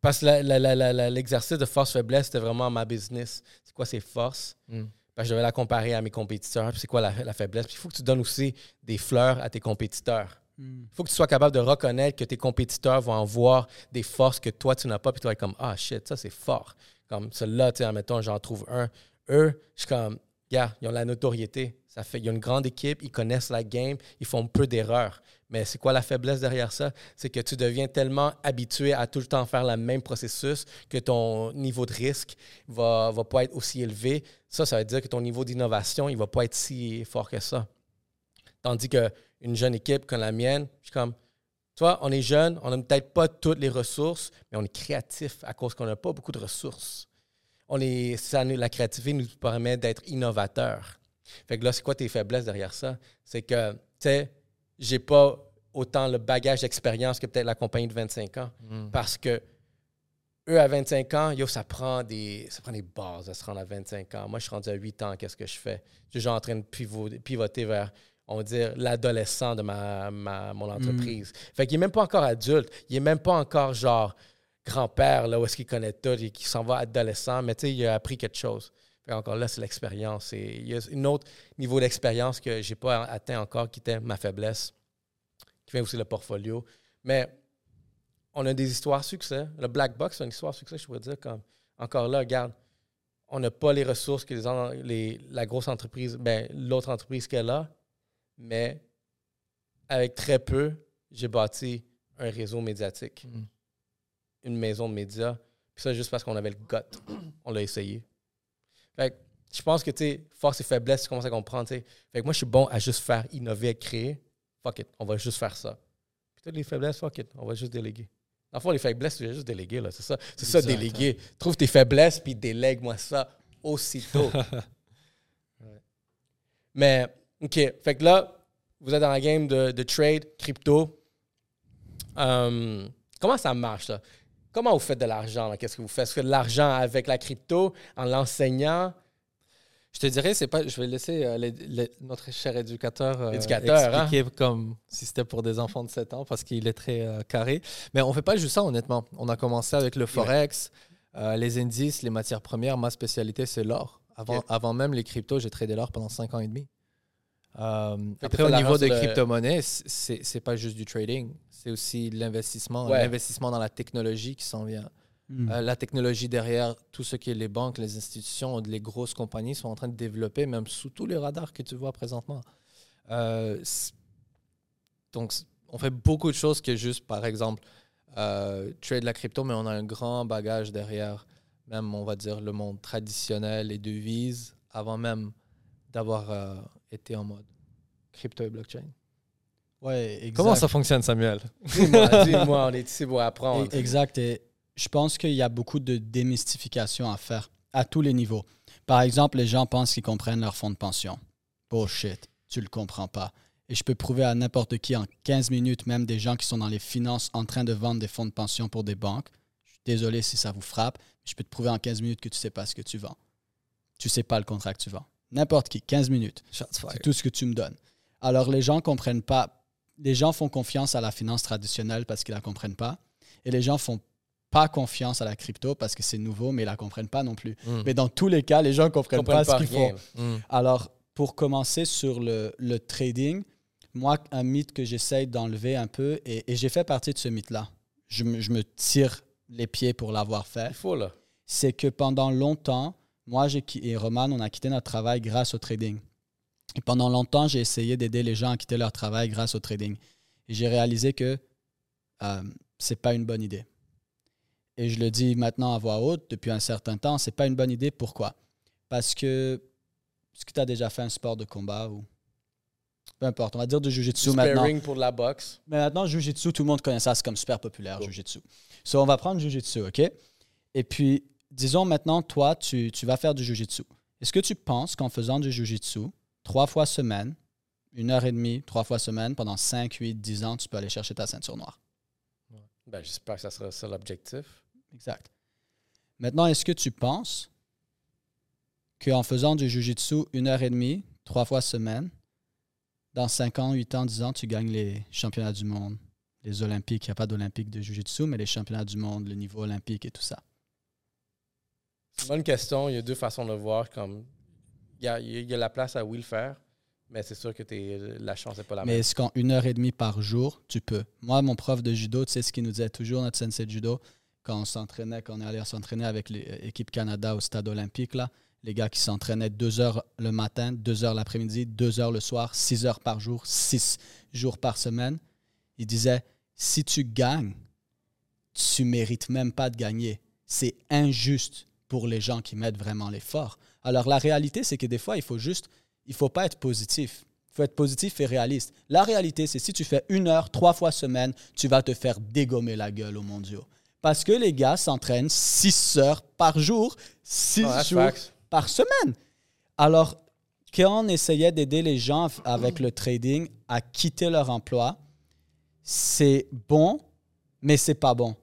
Parce que l'exercice de force-faiblesse, c'était vraiment ma business. C'est quoi ses forces? Mm. Parce que je devais la comparer à mes compétiteurs. C'est quoi la, la faiblesse? Puis il faut que tu donnes aussi des fleurs à tes compétiteurs. Hmm. Il faut que tu sois capable de reconnaître que tes compétiteurs vont en voir des forces que toi, tu n'as pas. Puis toi, tu es comme, ah shit, ça c'est fort. Comme celui-là, tu sais, admettons, j'en trouve un. Eux, je suis comme, gars, ils ont la notoriété. Il y a une grande équipe, ils connaissent la game, ils font peu d'erreurs. Mais c'est quoi la faiblesse derrière ça? C'est que tu deviens tellement habitué à tout le temps faire le même processus que ton niveau de risque va, va pas être aussi élevé. Ça, ça veut dire que ton niveau d'innovation, il va pas être si fort que ça. Tandis qu'une jeune équipe comme la mienne, je suis comme, toi, on est jeune, on n'a peut-être pas toutes les ressources, mais on est créatif à cause qu'on n'a pas beaucoup de ressources. On ça, la créativité nous permet d'être innovateur. Fait que là, c'est quoi tes faiblesses derrière ça? C'est que, tu sais, j'ai pas autant le bagage d'expérience que peut-être la compagnie de 25 ans. Mm. Parce que eux, à 25 ans, yo, ça prend des, ça prend des bases à se rendre à 25 ans. Moi, je suis rendu à 8 ans, qu'est-ce que je fais? Je suis déjà en train de pivoter, vers, on va dire, l'adolescent de ma, ma- mon entreprise. Fait qu'il n'est même pas encore adulte. Il n'est même pas encore, genre, grand-père, là, où est-ce qu'il connaît tout et qui s'en va adolescent, mais tu sais, il a appris quelque chose. Fait encore là, c'est l'expérience. Il y a un autre niveau d'expérience que j'ai pas atteint encore, qui était ma faiblesse, qui fait aussi le portfolio. Mais on a des histoires de succès. Le Black Box, c'est une histoire de succès, je pourrais dire. Comme, encore là, regarde, on n'a pas les ressources que les, les- la grosse entreprise, ben, l'autre entreprise qu'elle a, mais avec très peu, j'ai bâti un réseau médiatique, Mm. une maison de médias. Puis ça, juste parce qu'on avait le gut. On l'a essayé. Fait que je pense que, tu sais, force et faiblesse, tu commences à comprendre, tu sais. Fait que moi, je suis bon à juste faire, innover, créer. Fuck it, on va juste faire ça. Puis toutes les faiblesses, fuck it, on va juste déléguer. Dans le fond, les faiblesses, tu vas juste déléguer, là. C'est ça, c'est ça, déléguer. Trouve tes faiblesses, puis délègue-moi ça aussitôt. Ouais. Mais, OK. Fait que là, vous êtes dans la game de, de trade, crypto. Euh, comment ça marche, ça? Comment vous faites de l'argent? Qu'est-ce que vous faites? Est-ce que de l'argent avec la crypto, en l'enseignant? Je te dirais, c'est pas. Je vais laisser euh, les- les- notre cher éducateur, euh, Éducateur, hein? expliquer comme si c'était pour des enfants de 7 ans parce qu'il est très euh, carré. Mais on fait pas juste ça, honnêtement. On a commencé avec le forex, les indices, les matières premières. Ma spécialité, c'est l'or. Avant, avant même les cryptos, j'ai tradé l'or pendant 5 ans et demi. Euh, après, au niveau sur le- crypto-monnaies, c'est c'est pas juste du trading, c'est aussi l'investissement, Ouais. l'investissement dans la technologie qui s'en vient. Hmm. Euh, la technologie derrière tout ce qui est les banques, les institutions, les grosses compagnies sont en train de développer, même sous tous les radars que tu vois présentement. Euh, donc, on fait beaucoup de choses que juste, par exemple, euh, trade la crypto, mais on a un grand bagage derrière, même, on va dire, le monde traditionnel, les devises, avant même d'avoir euh, été en mode crypto et blockchain. Ouais, exact. Comment ça fonctionne, Samuel? Dis-moi, dis-moi, on est ici pour apprendre. Exact. Et je pense qu'il y a beaucoup de démystification à faire à tous les niveaux. Par exemple, les gens pensent qu'ils comprennent leur fonds de pension. Bullshit. Tu le comprends pas. Et je peux prouver à n'importe qui en 15 minutes, même des gens qui sont dans les finances en train de vendre des fonds de pension pour des banques. Je suis désolé si ça vous frappe. mais Je peux te prouver en 15 minutes que tu sais pas ce que tu vends. Tu sais pas le contrat que tu vends. N'importe qui, 15 minutes. C'est tout ce que tu me donnes. Alors, les gens comprennent pas. Les gens font confiance à la finance traditionnelle parce qu'ils la comprennent pas. Et les gens font pas confiance à la crypto parce que c'est nouveau, mais ils la comprennent pas non plus. Mm. Mais dans tous les cas, les gens comprennent, Comprennent pas, ce qu'ils font. Mm. Alors, pour commencer sur le, le trading, moi, un mythe que j'essaye d'enlever un peu, et, et j'ai fait partie de ce mythe-là. Je me, je me tire les pieds pour l'avoir fait Il faut, là. c'est que pendant longtemps, moi et Roman, on a quitté notre travail grâce au trading. Et pendant longtemps, j'ai essayé d'aider les gens à quitter leur travail grâce au trading. Et j'ai réalisé que euh, c'est pas une bonne idée. Et je le dis maintenant à voix haute depuis un certain temps, c'est pas une bonne idée. Pourquoi? Parce que est-ce que tu as déjà fait un sport de combat ou peu importe, on va dire de Du jujitsu maintenant. pour la boxe. Mais maintenant, Jiu-Jitsu, tout le monde connaît ça, c'est comme super populaire, Jiu-Jitsu. So, on va prendre Jiu-Jitsu, OK? Et puis, disons maintenant, toi, tu, tu vas faire du Jiu-Jitsu. Est-ce que tu penses qu'en faisant du Jiu-Jitsu, trois fois semaine, une heure et demie, trois fois semaine, pendant 5, 8, 10 ans, tu peux aller chercher ta ceinture noire? Ben, j'espère que ça sera ça l'objectif. Exact. Maintenant, est-ce que tu penses qu'en faisant du Jiu-Jitsu une heure et demie, trois fois semaine, dans 5 ans, 8 ans, 10 ans, tu gagnes les championnats du monde, les Olympiques? Il n'y a pas d'Olympiques de Jiu-Jitsu, mais les championnats du monde, le niveau olympique et tout ça. C'est une bonne question. Il y a deux façons de le voir. Comme, il, y a, il y a la place à oui le faire, mais c'est sûr que t'es- la chance n'est pas la Mais même. est-ce qu'en une heure et demie par jour, tu peux? Moi, mon prof de judo, tu sais ce qu'il nous disait toujours, notre sensei de judo, quand on s'entraînait, quand on est allé s'entraîner avec l'équipe Canada au stade olympique, là, les gars qui s'entraînaient deux heures le matin, deux heures l'après-midi, deux heures le soir, six heures par jour, six jours par semaine, il disait, si tu gagnes, tu mérites même pas de gagner. C'est injuste pour les gens qui mettent vraiment l'effort. Alors la réalité, c'est que des fois, il faut juste, il faut pas être positif. Il faut être positif et réaliste. La réalité, c'est si tu fais une heure, trois fois semaine, tu vas te faire dégommer la gueule aux mondiaux. Parce que les gars s'entraînent six heures par jour, six jours facts. par semaine. Alors, quand on essayait d'aider les gens avec le trading à quitter leur emploi, c'est bon, mais c'est pas bon.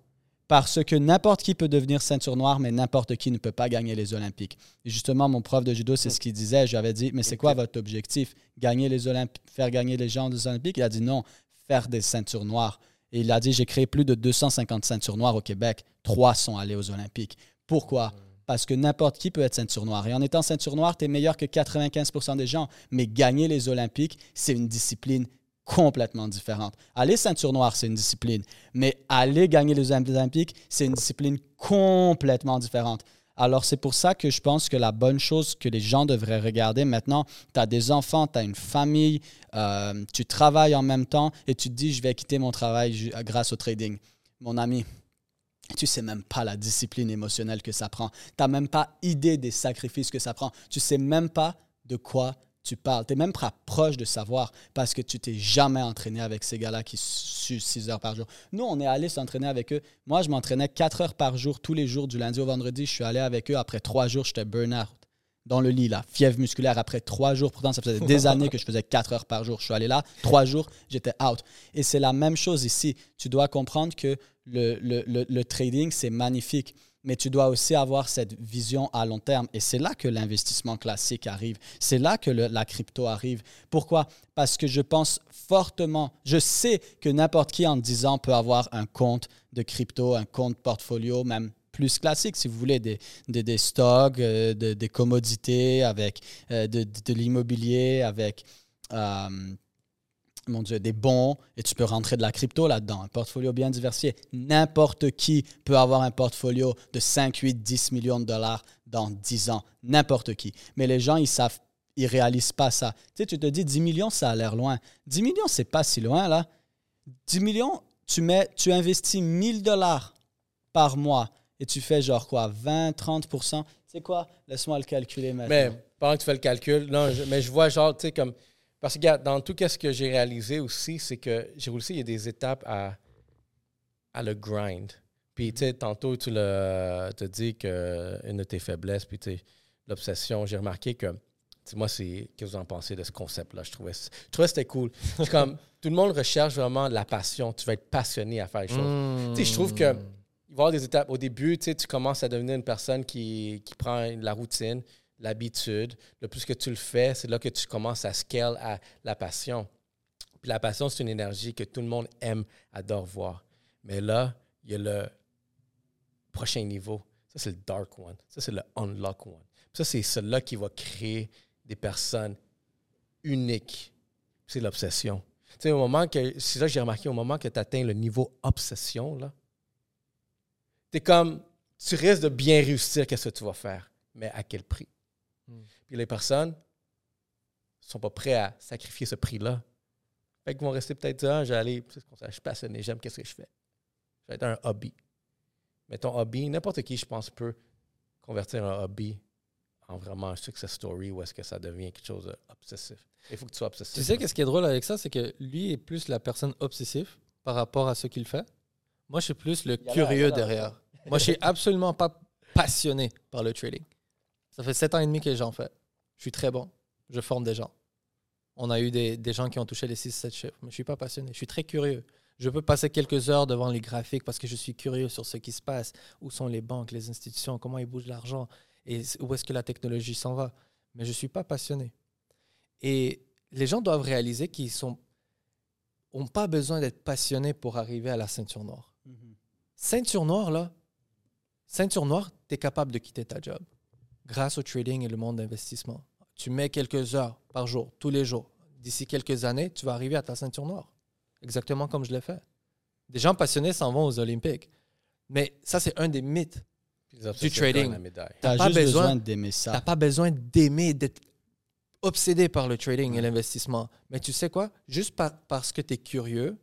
Parce que n'importe qui peut devenir ceinture noire, mais n'importe qui ne peut pas gagner les Olympiques. Et justement, mon prof de judo, c'est ce qu'il disait. J'avais dit, mais c'est quoi votre objectif? Gagner les Olymp- Faire gagner les gens des Olympiques? Il a dit non, faire des ceintures noires. Et il a dit, j'ai créé plus de 250 ceintures noires au Québec. Trois sont allés aux Olympiques. Pourquoi? Parce que n'importe qui peut être ceinture noire. Et en étant ceinture noire, tu es meilleur que 95% des gens. Mais gagner les Olympiques, c'est une discipline complètement différente. Aller ceinture noire, c'est une discipline. Mais aller gagner les Olympiques, c'est une discipline complètement différente. Alors, c'est pour ça que je pense que la bonne chose que les gens devraient regarder maintenant, tu as des enfants, tu as une famille, euh, tu travailles en même temps et tu te dis, je vais quitter mon travail grâce au trading. Mon ami, tu sais même pas la discipline émotionnelle que ça prend. Tu n'as même pas idée des sacrifices que ça prend. Tu sais même pas de quoi tu parles. Tu n'es même pas proche de savoir parce que tu t'es jamais entraîné avec ces gars-là qui suent 6 heures par jour. Nous, on est allé s'entraîner avec eux. Moi, je m'entraînais 4 heures par jour, tous les jours, du lundi au vendredi. Je suis allé avec eux. Après 3 jours, j'étais burn-out dans le lit, là, fièvre musculaire après 3 jours. Pourtant, ça faisait des années que je faisais 4 heures par jour. Je suis allé là, 3 jours, j'étais out. Et c'est la même chose ici. Tu dois comprendre que le, le- le- le trading, c'est magnifique mais tu dois aussi avoir cette vision à long terme. Et c'est là que l'investissement classique arrive. C'est là que la crypto arrive. Pourquoi? Parce que je pense fortement, je sais que n'importe qui en 10 ans peut avoir un compte de crypto, un compte portfolio, même plus classique, si vous voulez, des, des, stocks, euh, de- des commodités, avec euh, de l'immobilier, avec... euh, mon Dieu, des bons, et tu peux rentrer de la crypto là-dedans, un portfolio bien diversifié. N'importe qui peut avoir un portfolio de 5, 8, 10 millions de dollars dans 10 ans. N'importe qui. Mais les gens, ils savent, ils réalisent pas ça. Tu sais, tu te dis 10 millions, ça a l'air loin. 10 millions, c'est pas si loin, là. 10 millions, tu, mets, tu investis 1000 dollars par mois et tu fais genre quoi, 20, 30% C'est quoi? Laisse-moi le calculer maintenant. Mais pendant que tu fais le calcul, non, mais je vois genre, tu sais, comme. Parce que, regarde, dans tout ce que j'ai réalisé aussi, c'est que j'ai aussi, il y a des étapes à, à le grind. Puis, tu sais, tantôt, tu le, te dis que une de tes faiblesses, puis, tu sais, l'obsession, j'ai remarqué que, moi, c'est. Qu'est-ce que vous en pensez de ce concept-là? Je trouvais, je trouvais que c'était cool. C'est comme, tout le monde recherche vraiment la passion. Tu vas être passionné à faire les choses. Tu sais, je trouve que- il va y avoir des étapes. Au début, tu sais, tu commences à devenir une personne qui, qui prend la routine, l'habitude. Le plus que tu le fais, c'est là que tu commences à scale à la passion. Puis la passion, c'est une énergie que tout le monde aime, adore voir. Mais là, il y a le prochain niveau. Ça, c'est le dark one. Ça, c'est le unlock one. Ça, c'est celui-là qui va créer des personnes uniques. C'est l'obsession. Tu sais, au moment que, c'est ça que j'ai remarqué, au moment que tu atteins le niveau obsession, là, tu es comme, tu risques de bien réussir, qu'est-ce que tu vas faire, mais à quel prix? Puis les personnes sont pas prêtes à sacrifier ce prix-là. Fait qu'ils vont rester peut-être dire, ah, j'allais, c'est comme ça, je suis passionné, j'aime qu'est-ce que je fais. Ça va être un hobby. Mais ton hobby, n'importe qui, je pense, peut convertir un hobby en vraiment un success story ou est-ce que ça devient quelque chose d'obsessif. Il faut que tu sois obsessif. Tu sais, qu'est-ce qui est drôle avec ça, c'est que lui est plus la personne obsessive par rapport à ce qu'il fait. Moi, je suis plus le curieux là. derrière. Moi, je suis absolument pas passionné par le trading. Ça fait sept ans et demi que j'en fais. Je suis très bon. Je forme des gens. On a eu des, des gens qui ont touché les 6-7 chiffres, mais je suis pas passionné. Je suis très curieux. Je peux passer quelques heures devant les graphiques parce que je suis curieux sur ce qui se passe. Où sont les banques, les institutions, comment ils bougent l'argent et où est-ce que la technologie s'en va. Mais je ne suis pas passionné. Et les gens doivent réaliser qu'ils sont n'ont pas besoin d'être passionnés pour arriver à la ceinture noire. Mhm. Ceinture noire, là, ceinture noire, tu es capable de quitter ta job grâce au trading et le monde d'investissement. Tu mets quelques heures par jour, tous les jours. D'ici quelques années, tu vas arriver à ta ceinture noire. Exactement comme je l'ai fait. Des gens passionnés s'en vont aux Olympiques. Mais ça, c'est un des mythes. Obsessions trading. médaille. T'as pas besoin- besoin d'aimer Tu ça. n'as pas besoin d'aimer, d'être obsédé par le trading et l'investissement. Mais tu sais quoi? Juste par- parce que tu es curieux,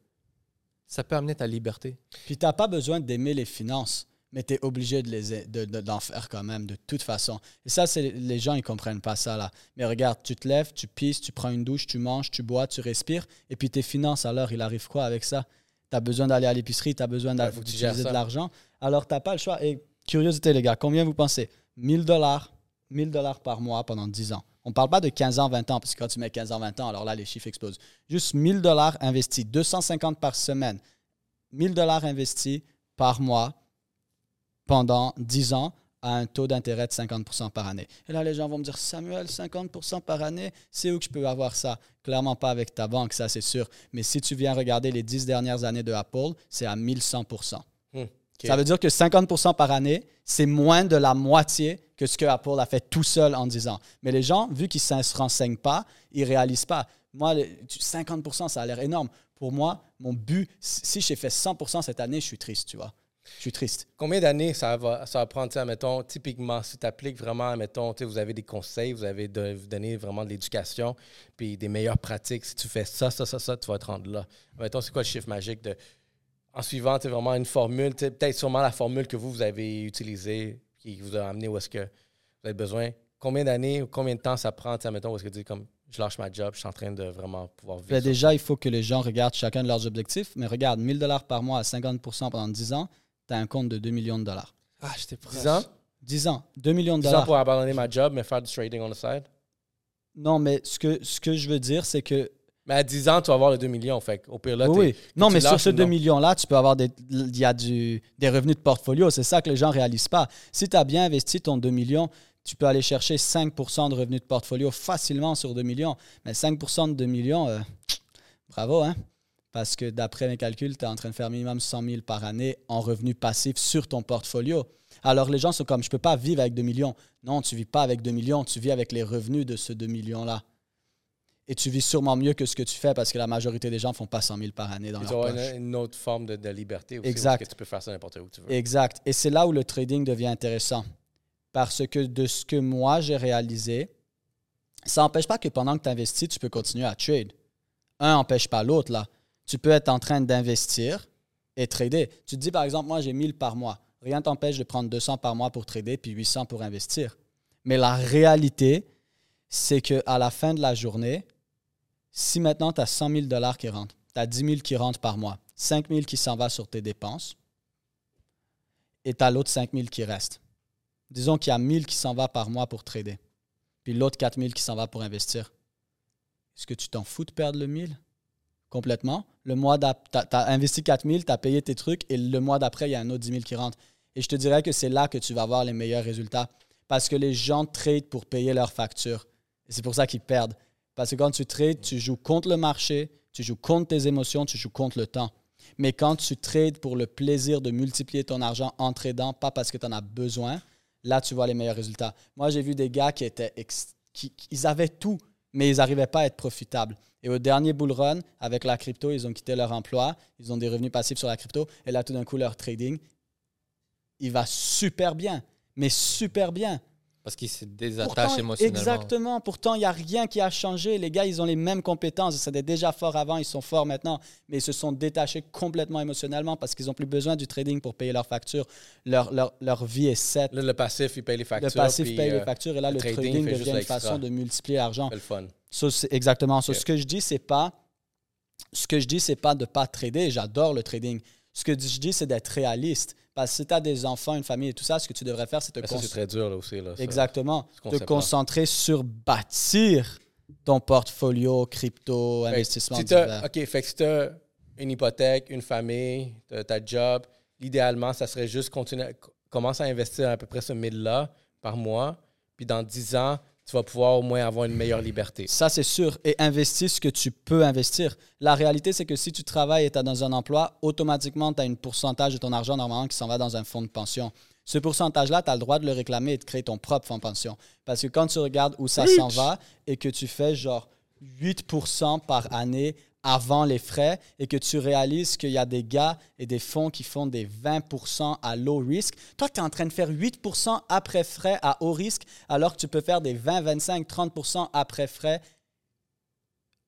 ça peut amener ta liberté. Puis tu n'as pas besoin d'aimer les finances, mais tu es obligé de les, de- de- d'en faire quand même, de toute façon. Et ça, c'est les gens, ils comprennent pas ça, là. Mais regarde, tu te lèves, tu pisses, tu prends une douche, tu manges, tu bois, tu respires, et puis tes finances, alors, il arrive quoi avec ça? Tu as besoin d'aller à l'épicerie, tu as besoin d'utiliser de l'argent, alors tu n'as pas le choix. Et curiosité, les gars, combien vous pensez? 1000 dollars, 1000 dollars par mois pendant 10 ans. On ne parle pas de 15 ans, 20 ans, parce que quand tu mets 15 ans, 20 ans, alors là, les chiffres explosent. Juste 1000 dollars investis, 250 par semaine. 1000 dollars investis par mois pendant 10 ans à un taux d'intérêt de 50% par année. Et là, les gens vont me dire, Samuel, 50% par année, c'est où que je peux avoir ça? Clairement pas avec ta banque, ça c'est sûr. Mais si tu viens regarder les 10 dernières années de Apple, c'est à 1100 Hmm, ok. Ça veut dire que 50% par année, c'est moins de la moitié que ce que Apple a fait tout seul en 10 ans. Mais les gens, vu qu'ils ne se renseignent pas, ils ne réalisent pas. Moi, le- 50% ça a l'air énorme. Pour moi, mon but, si j'ai fait 100% cette année, je suis triste, tu vois. Je suis triste. Combien d'années ça va, ça va prendre, admettons, typiquement, si tu appliques vraiment, sais, vous avez des conseils, vous avez de, vous donner vraiment de l'éducation, puis des meilleures pratiques. Si tu fais ça, ça, ça, ça, tu vas te rendre là. Admettons, c'est quoi le chiffre magique de. En suivant, tu sais, vraiment une formule, peut-être sûrement la formule que vous, vous avez utilisée, qui vous a amené où est-ce que vous avez besoin. Combien d'années ou combien de temps ça prend, admettons, où est-ce que tu dis comme je lâche ma job, je suis en train de vraiment pouvoir vivre. Ben, déjà, il faut que les gens regardent chacun de leurs objectifs. Mais regarde, 1000 dollars par mois à 50% pendant 10 ans, tu as un compte de 2 millions de dollars. Ah, j'étais proche. 10 ans? 10 ans, 2 millions de 10 ans dollars. pour abandonner ma job, mais faire du trading on the side? Non, mais ce que, ce que je veux dire, c'est que. Mais à 10 ans, tu vas avoir les 2 millions. Fait au pire, là, oui, t'es- oui. Non, mais sur ce ou 2 non? millions-là, tu peux avoir des, il y a du, des revenus de portfolio. C'est ça que les gens ne réalisent pas. Si tu as bien investi ton 2 millions, tu peux aller chercher 5% de revenus de portfolio facilement sur 2 millions. Mais 5% de 2 millions, euh, bravo, hein? Parce que d'après mes calculs, tu es en train de faire minimum 100 000 par année en revenus passifs sur ton portfolio. Alors les gens sont comme, je ne peux pas vivre avec 2 millions. Non, tu ne vis pas avec 2 millions, tu vis avec les revenus de ce 2 millions-là. Et tu vis sûrement mieux que ce que tu fais parce que la majorité des gens ne font pas 100 000 par année dans Puis leur avoir poche. une, une autre forme de, de liberté aussi. Exact. Parce que tu peux faire ça n'importe où tu veux. Exact. Et c'est là où le trading devient intéressant. Parce que de ce que moi j'ai réalisé, ça n'empêche pas que pendant que tu investis, tu peux continuer à trade. Un n'empêche pas l'autre, là. Tu peux être en train d'investir et trader. Tu te dis, par exemple, moi j'ai 1000 par mois. Rien t'empêche de prendre 200 par mois pour trader puis 800 pour investir. Mais la réalité, c'est qu'à la fin de la journée, si maintenant tu as 100 000 dollars qui rentrent, tu as 10 000 qui rentrent par mois, 5 000 qui s'en va sur tes dépenses, et tu as l'autre 5 000 qui reste. Disons qu'il y a 1000 qui s'en va par mois pour trader, puis l'autre 4 000 qui s'en va pour investir. Est-ce que tu t'en fous de perdre le 1000 complètement? Le mois d'après, tu as, investi 4 000, tu as payé tes trucs, et le mois d'après, il y a un autre 10 000 qui rentre. Et je te dirais que c'est là que tu vas avoir les meilleurs résultats, parce que les gens tradent pour payer leurs factures. C'est pour ça qu'ils perdent. Parce que quand tu trades, tu joues contre le marché, tu joues contre tes émotions, tu joues contre le temps. Mais quand tu trades pour le plaisir de multiplier ton argent en tradant, pas parce que tu en as besoin, là, tu vois les meilleurs résultats. Moi, j'ai vu des gars qui étaient. qui- ils avaient tout, mais ils n'arrivaient pas à être profitables. Et au dernier bull run, avec la crypto, ils ont quitté leur emploi, ils ont des revenus passifs sur la crypto, et là, tout d'un coup, leur trading, il va super bien, mais super bien. Parce qu'il se désattache Pourtant, émotionnellement. Exactement. Pourtant, il n'y a rien qui a changé. Les gars, ils ont les mêmes compétences. Ils étaient déjà forts avant, ils sont forts maintenant. Mais ils se sont détachés complètement émotionnellement parce qu'ils n'ont plus besoin du trading pour payer leurs factures. Leur, leur, leur vie est set. Là, le passif, il paye les factures. Le passif puis, paye euh, les factures. Et là, le le, trading devient une façon de multiplier l'argent. c'est le fun. Exactement. So. Ce que je dis, c'est pas. Ce que je dis, c'est pas de pas trader. J'adore le trading. Ce que je dis, c'est d'être réaliste. Parce que si tu as des enfants, une famille et tout ça, ce que tu devrais faire, c'est te Mais ça, c'est concentrer. très dur, là aussi. Là, ça. Exactement. Te concentrer sur bâtir ton portfolio crypto, Fait investissement si t'as- divers. OK, fait que si tu as une hypothèque, une famille, ta job, l'idéalement, ça serait juste continuer, à- commence à investir à peu près ce 1000-là par mois, puis dans 10 ans, tu vas pouvoir au moins avoir une meilleure liberté. Ça, c'est sûr. Et investir ce que tu peux investir. La réalité, c'est que si tu travailles et tu es dans un emploi, automatiquement, tu as un pourcentage de ton argent normalement qui s'en va dans un fonds de pension. Ce pourcentage-là, tu as le droit de le réclamer et de créer ton propre fonds de pension. Parce que quand tu regardes où ça s'en va et que tu fais genre 8% par année avant les frais et que tu réalises qu'il y a des gars et des fonds qui font des 20% à low risk, toi, tu es en train de faire 8% après frais à haut risque alors que tu peux faire des 20, 25%, 30% après frais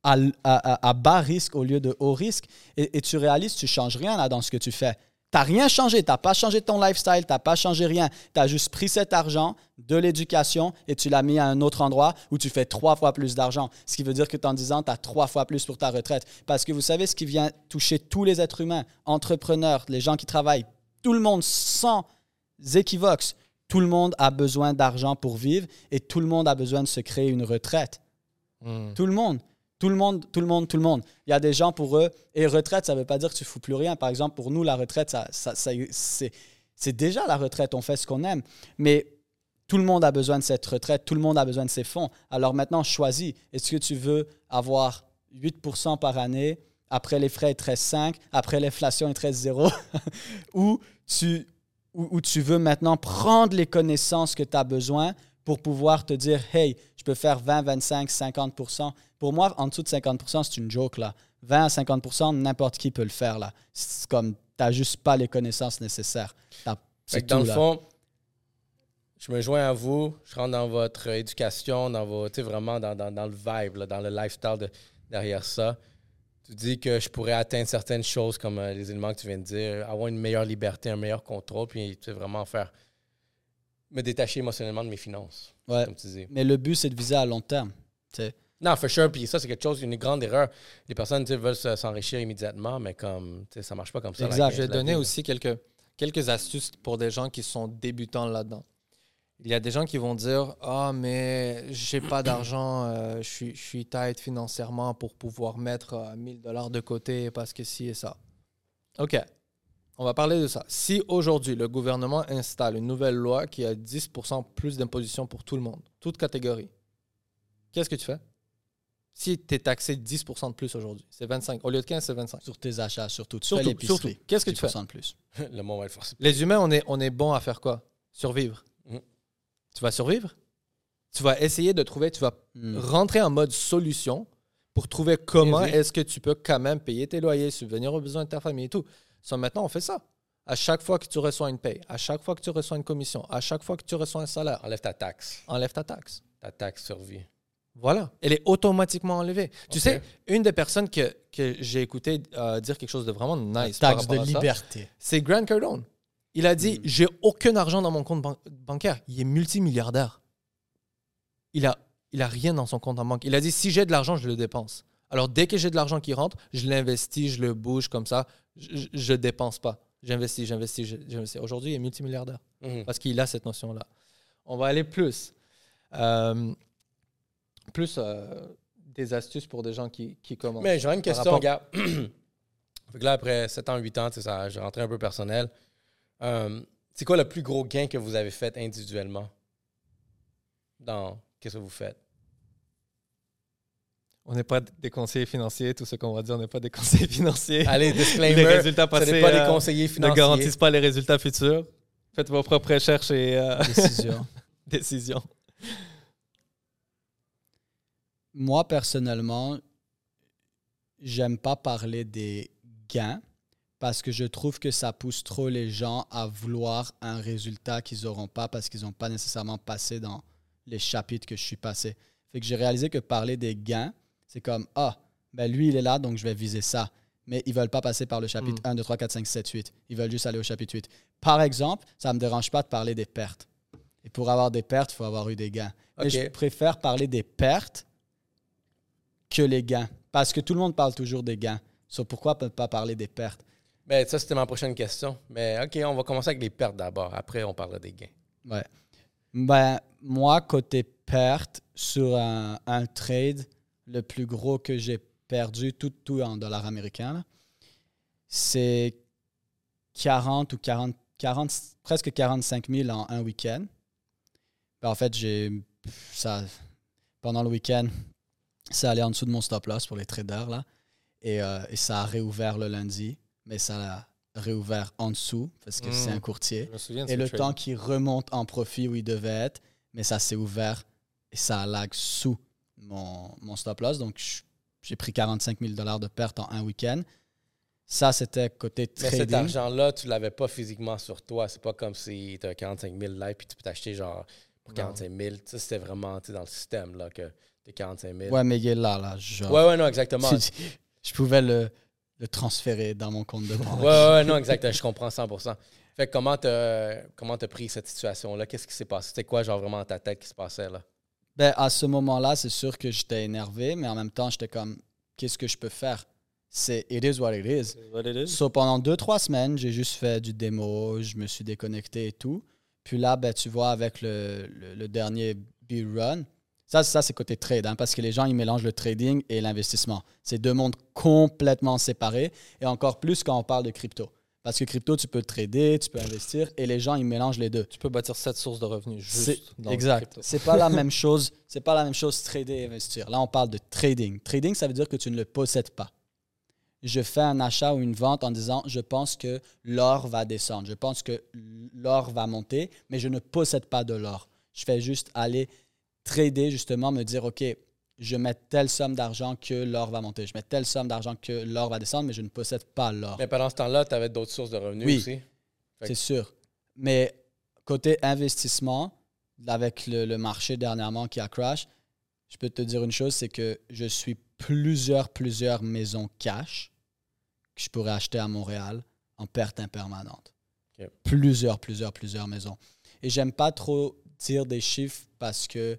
à, à- bas risque au lieu de haut risque. Et, et tu réalises, tu ne changes rien là dans ce que tu fais. Tu n'as rien changé, tu n'as pas changé ton lifestyle, tu n'as pas changé rien. Tu as juste pris cet argent de l'éducation et tu l'as mis à un autre endroit où tu fais trois fois plus d'argent. Ce qui veut dire que dans 10 ans, tu as trois fois plus pour ta retraite. Parce que vous savez ce qui vient toucher tous les êtres humains, entrepreneurs, les gens qui travaillent, tout le monde sans équivoque. Tout le monde a besoin d'argent pour vivre et tout le monde a besoin de se créer une retraite. Hmm. Tout le monde. Tout le monde, tout le monde, tout le monde. Il y a des gens pour eux, et retraite, ça ne veut pas dire que tu fous plus rien. Par exemple, pour nous, la retraite, ça, ça- c'est, déjà la retraite, on fait ce qu'on aime. Mais tout le monde a besoin de cette retraite, tout le monde a besoin de ses fonds. Alors maintenant, choisis. Est-ce que tu veux avoir 8% par année, après les frais, il te reste 5, après l'inflation, il te reste 0, ou, tu, tu veux maintenant prendre les connaissances que tu as besoin pour pouvoir te dire, hey, je peux faire 20, 25, 50 Pour moi, en dessous de 50 c'est une joke, là. 20 à 50% n'importe qui peut le faire, là. C'est comme, n'as juste pas les connaissances nécessaires. T'as- C'est dans le là. fond, je me joins à vous, je rentre dans votre éducation, dans vos, tu sais, vraiment dans, dans- dans le vibe, là, dans le lifestyle de- derrière ça. Tu dis que je pourrais atteindre certaines choses comme euh, les éléments que tu viens de dire, avoir une meilleure liberté, un meilleur contrôle, puis tu sais, vraiment faire me détacher émotionnellement de mes finances, Ouais. comme tu dis. Mais le but, c'est de viser à long terme. tu sais. Non, for sure. Puis ça, c'est quelque chose, une grande erreur. Les personnes tu sais, veulent se- s'enrichir immédiatement, mais comme tu sais, ça marche pas comme ça. Exact. Je vais donner aussi quelques, quelques astuces pour des gens qui sont débutants là-dedans. Il y a des gens qui vont dire Ah, mais j'ai pas d'argent, euh, je suis, tight financièrement pour pouvoir mettre euh, 1000 dollars de côté parce que ci et ça. OK. On va parler de ça. Si aujourd'hui le gouvernement installe une nouvelle loi qui a 10% plus d'imposition pour tout le monde, toute catégorie, qu'est-ce que tu fais? Si tu es taxé 10% de plus aujourd'hui, c'est 25. Au lieu de 15, c'est 25. Sur tes achats, surtout. Tu Surtout, fais surtout. Qu'est-ce que tu fais? 10% de plus. le monde va être forcé. Les humains, on est, on est bon à faire quoi? Survivre. Mhm. Tu vas survivre? Tu vas essayer de trouver, tu vas Hmm. rentrer en mode solution pour trouver comment est-ce que tu peux quand même payer tes loyers, subvenir aux besoins de ta famille et tout. Ça, maintenant, on fait ça. À chaque fois que tu reçois une paye, à chaque fois que tu reçois une commission, à chaque fois que tu reçois un salaire, Enlève ta taxe. enlève ta taxe. Ta taxe survie. Voilà. Elle est automatiquement enlevée. Tu sais, une des personnes que, que j'ai écouté euh, dire quelque chose de vraiment nice. par Taxe de à liberté. c'est Grant Cardone. Il a dit J'ai aucun argent dans mon compte ban- bancaire. Il est multimilliardaire. Il a, il a rien dans son compte en banque. Il a dit Si j'ai de l'argent, je le dépense. Alors, dès que j'ai de l'argent qui rentre, je l'investis, je le bouge comme ça. Je, je dépense pas. J'investis, j'investis, je- j'investis. Aujourd'hui, il est multimilliardaire Mhm. parce qu'il a cette notion-là. On va aller plus. Euh, plus euh, des astuces pour des gens qui, qui commencent. Mais j'aurais une question, rapport- gars. là, après 7 ans, 8 ans, ça, j'ai rentré un peu personnel. Euh, c'est quoi le plus gros gain que vous avez fait individuellement? Dans qu'est-ce que vous faites? On n'est pas des conseillers financiers. Tout ce qu'on va dire, on n'est pas des conseillers financiers. Allez, disclaimer. les résultats passés n'est pas euh, des conseillers ne financiers. garantissent pas les résultats futurs. Faites vos propres recherches et euh, Décision. décisions. Moi, personnellement, j'aime pas parler des gains parce que je trouve que ça pousse trop les gens à vouloir un résultat qu'ils n'auront pas parce qu'ils n'ont pas nécessairement passé dans les chapitres que je suis passé. Fait que j'ai réalisé que parler des gains, c'est comme Ah, ben lui, il est là, donc je vais viser ça. Mais ils veulent pas passer par le chapitre 1, 2, 3, 4, 5, 7, 8. Ils veulent juste aller au chapitre 8. Par exemple, ça me dérange pas de parler des pertes. Et pour avoir des pertes, il faut avoir eu des gains. Mais je préfère parler des pertes que les gains. Parce que tout le monde parle toujours des gains. So, pourquoi ne pas parler des pertes? Ben, ça, c'était ma prochaine question. Mais OK, on va commencer avec les pertes d'abord. Après, on parlera des gains. Ouais. Ben, moi, côté perte, sur un, un trade, le plus gros que j'ai perdu, tout, tout en dollars américains, c'est 40 ou 40, 40, presque 45 000 en un week-end. Ben, en fait, j'ai ça pendant le week-end, ça allait en dessous de mon stop loss pour les traders là, et, euh, et ça a réouvert le lundi, mais ça a réouvert en dessous parce que c'est un courtier. Souviens de Et le trade. temps qui remonte en profit où il devait être, mais ça s'est ouvert et ça a lag sous mon, mon stop loss. Donc, j'ai pris 45 000 de perte en un week-end. Ça, c'était côté Mais cet trading. argent-là, tu l'avais pas physiquement sur toi. C'est pas comme si tu as 45 000 là puis tu peux t'acheter genre pour Non. 45 000. Tu sais, c'était vraiment tu dans le système là, que tu 45 000. Ouais, mais il est là, là. Genre, ouais, ouais, non, exactement. je pouvais le, le transférer dans mon compte de banque. Ouais, ouais, ouais, non, exact. Je comprends 100%. Fait que comment comment t'as pris cette situation-là? Qu'est-ce qui s'est passé? C'était quoi, genre, vraiment dans ta tête qui se passait, là? Ben, à ce moment-là, c'est sûr que j'étais énervé, mais en même temps, j'étais comme, qu'est-ce que je peux faire? C'est it is what it is. What it is. So, pendant deux, trois semaines, j'ai juste fait du démo, je me suis déconnecté et tout. Puis là, ben, tu vois, avec le, le- le dernier B-Run, ça, ça c'est côté trade, hein, parce que les gens, ils mélangent le trading et l'investissement. C'est deux mondes complètement séparés, et encore plus quand on parle de crypto. Parce que crypto, tu peux trader, tu peux investir, et les gens, ils mélangent les deux. Tu peux bâtir cette source de revenus C'est- juste dans le exact. C'est pas la même chose. C'est pas la même chose trader et investir. Là, on parle de trading. Trading, ça veut dire que tu ne le possèdes pas. Je fais un achat ou une vente en disant je pense que l'or va descendre, je pense que l'or va monter, mais je ne possède pas de l'or. Je fais juste aller trader justement, me dire ok, je mets telle somme d'argent que l'or va monter. Je mets telle somme d'argent que l'or va descendre, mais je ne possède pas l'or. Mais pendant ce temps-là, tu avais d'autres sources de revenus Oui. aussi. C'est sûr. Mais côté investissement, avec le, le marché dernièrement qui a crash, je peux te dire une chose, c'est que je suis plusieurs, plusieurs maisons cash que je pourrais acheter à Montréal en perte impermanente. Plusieurs, plusieurs, plusieurs maisons. Et j'aime pas trop dire des chiffres parce que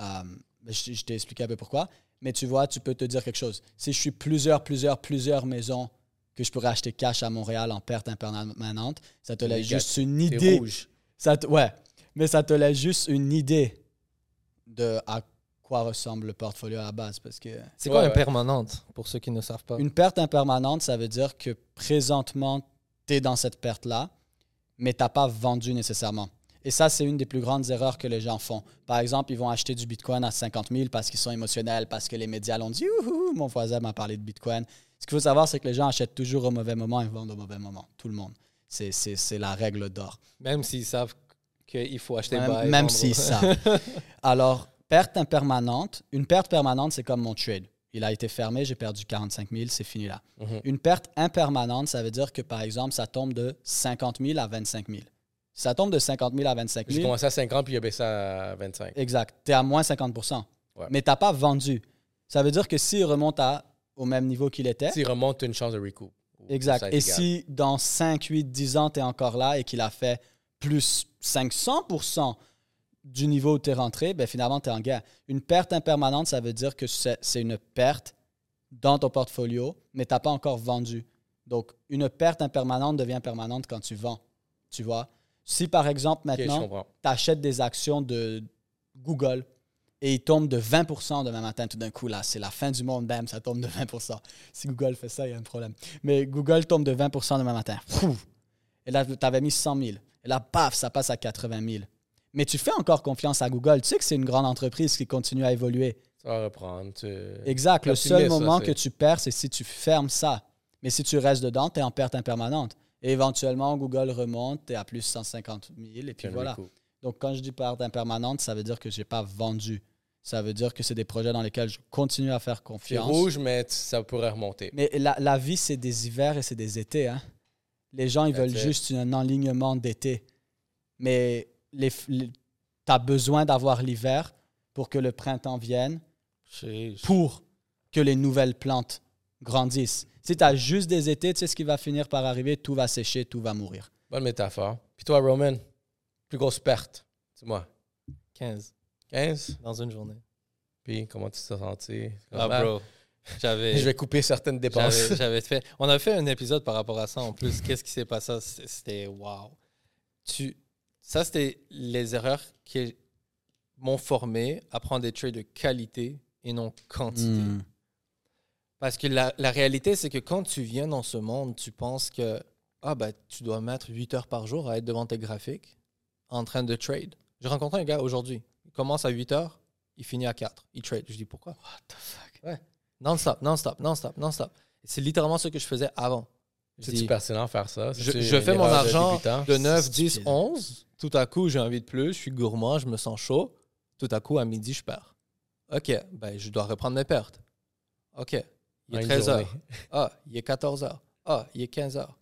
euh, je, je t'ai expliqué un peu pourquoi. Mais tu vois, tu peux te dire quelque chose. Si je suis plusieurs, plusieurs, plusieurs maisons que je pourrais acheter cash à Montréal en perte impermanente, ça te laisse juste une idée. rouge. Ça te- ouais, mais ça te laisse juste une idée de à quoi ressemble le portfolio à la base. Parce que C'est quoi Ouais, ouais. impermanente, pour ceux qui ne savent pas? une perte impermanente, ça veut dire que présentement, tu es dans cette perte-là, mais tu n'as pas vendu nécessairement. Et ça, c'est une des plus grandes erreurs que les gens font. Par exemple, ils vont acheter du Bitcoin à 50 000 parce qu'ils sont émotionnels, parce que les médias l'ont dit. Ouhou, mon voisin m'a parlé de Bitcoin. Ce qu'il faut savoir, c'est que les gens achètent toujours au mauvais moment et vendent au mauvais moment. Tout le monde. C'est- la règle d'or. Même s'ils savent qu'il faut acheter Même, même vendre. si ça. Alors, perte impermanente. Une perte permanente, c'est comme mon trade. Il a été fermé, j'ai perdu 45 000, c'est fini là. Mhm. Une perte impermanente, ça veut dire que, par exemple, ça tombe de 50 000 à 25 000. Ça tombe de 50 000 à 25 J'ai 000, commencé à 50 puis il a baissé à 25. exact, tu es à moins 50 Ouais. Mais tu n'as pas vendu. Ça veut dire que s'il remonte à, au même niveau qu'il était, S'il remonte, tu as une chance de recoup. Ou Exact. Et si dans 5, 8, 10 ans, tu es encore là et qu'il a fait plus 500% du niveau où tu es rentré, ben finalement, tu es en guerre. Une perte impermanente, ça veut dire que c'est c'est une perte dans ton portfolio, mais tu n'as pas encore vendu. Donc, une perte impermanente devient permanente quand tu vends. Tu vois? Si par exemple, maintenant, comprends. tu achètes des actions de Google et ils tombent de 20% demain matin, tout d'un coup, là, c'est la fin du monde, bam, ça tombe de 20% Si Google fait ça, il y a un problème. Mais Google tombe de 20% demain matin. Et là, tu avais mis 100 000. Et là, paf, ça passe à 80 000. Mais tu fais encore confiance à Google. Tu sais que c'est une grande entreprise qui continue à évoluer. Ça va reprendre. tu- Exact. Le seul moment que tu perds, c'est si tu fermes ça. Mais si tu restes dedans, tu es en perte impermanente. Et éventuellement, Google remonte, es à plus 150 000. Et puis voilà. Donc, quand je dis perte impermanente, ça veut dire que je n'ai pas vendu. Ça veut dire que c'est des projets dans lesquels je continue à faire C'est confiance. rouge, mais ça pourrait remonter. Mais la, la vie, c'est des hivers et c'est des étés. hein. Les gens, ils veulent juste un enlignement d'été. Mais tu as besoin d'avoir l'hiver pour que le printemps vienne, pour que les nouvelles plantes grandissent. Si tu as juste des étés, tu sais ce qui va finir par arriver, tout va sécher, tout va mourir. Bonne métaphore. Puis toi, Roman, plus grosse perte. Dis-moi. 15 15? dans une journée. Puis comment tu t'es senti? Ah, bro. J'avais. Je vais couper certaines dépenses. J'avais j'avais fait. On a fait un épisode par rapport à ça en plus. Qu'est-ce qui s'est passé? C'était- C'était wow. Tu, ça, c'était les erreurs qui m'ont formé à prendre des trades de qualité et non quantité. Hmm. Parce que la, la réalité, c'est que quand tu viens dans ce monde, tu penses que ah, ben, tu dois mettre 8 heures par jour à être devant tes graphiques en train de trade. J'ai rencontré un gars aujourd'hui. Il commence à 8 heures, il finit à 4. Il trade. Je dis pourquoi? What the fuck? Ouais. Non-stop, non-stop, non-stop, non-stop. C'est littéralement ce que je faisais avant. Je C'est-tu dis, pertinent de faire ça? je, fais mon de argent de 9, C'est 10, stupide. 11. Tout à coup, j'ai envie de plus. Je suis gourmand, je me sens chaud. Tout à coup, à midi, je perds. OK, ben, je dois reprendre mes pertes. OK, il est une 13 journée. heures. Ah, il est 14 heures. Ah, il est 15 heures.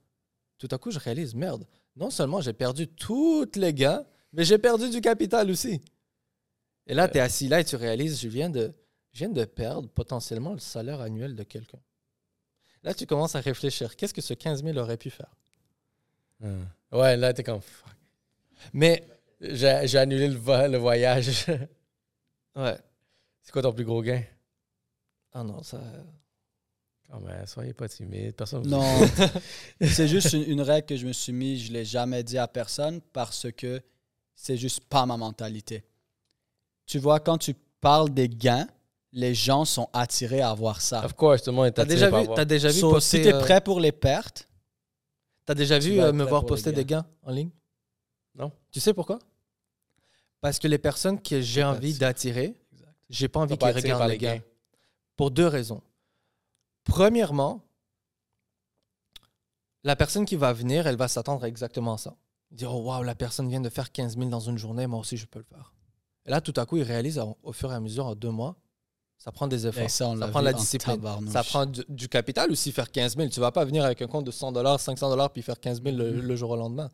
Tout à coup, je réalise, merde, non seulement j'ai perdu toutes les gains, mais j'ai perdu du capital aussi. Et là, tu es assis là et tu réalises, je viens, de, je viens de perdre potentiellement le salaire annuel de quelqu'un. Là, tu commences à réfléchir, qu'est-ce que ce 15 000 aurait pu faire? Hum. Ouais, là, t'es comme fuck. Mais, J'ai j'ai annulé le, vo- le voyage. ouais. C'est quoi ton plus gros gain? Ah non, ça... Oh, mais soyez pas timide. Personne vous- Non, c'est juste une, une règle que je me suis mis, je ne l'ai jamais dit à personne parce que c'est juste pas ma mentalité. Tu vois, quand tu parles des gains, les gens sont attirés à voir ça. Of course, tout le monde est T'as attiré déjà par vu, voir. t'as déjà vu So, poster, si tu es euh, prêt pour les pertes, t'as déjà tu vu euh, me voir poster gains. des gains en ligne? Non. Tu sais pourquoi? Parce que les personnes que j'ai envie d'attirer, j'ai pas envie qu'ils regardent les les gains. gains. Pour deux raisons. Premièrement, la personne qui va venir, elle va s'attendre à exactement ça. Dire, oh wow, la personne vient de faire 15 000 dans une journée, moi aussi je peux le faire. Et là, tout à coup, il réalise au, fur et à mesure, en deux mois, Ça prend des efforts. Ça, prend de la discipline. Ça prend du, du capital aussi, faire 15 000. Tu vas pas venir avec un compte de 100 dollars, 500 dollars, puis faire 15 000 le, Mhm. le jour au lendemain.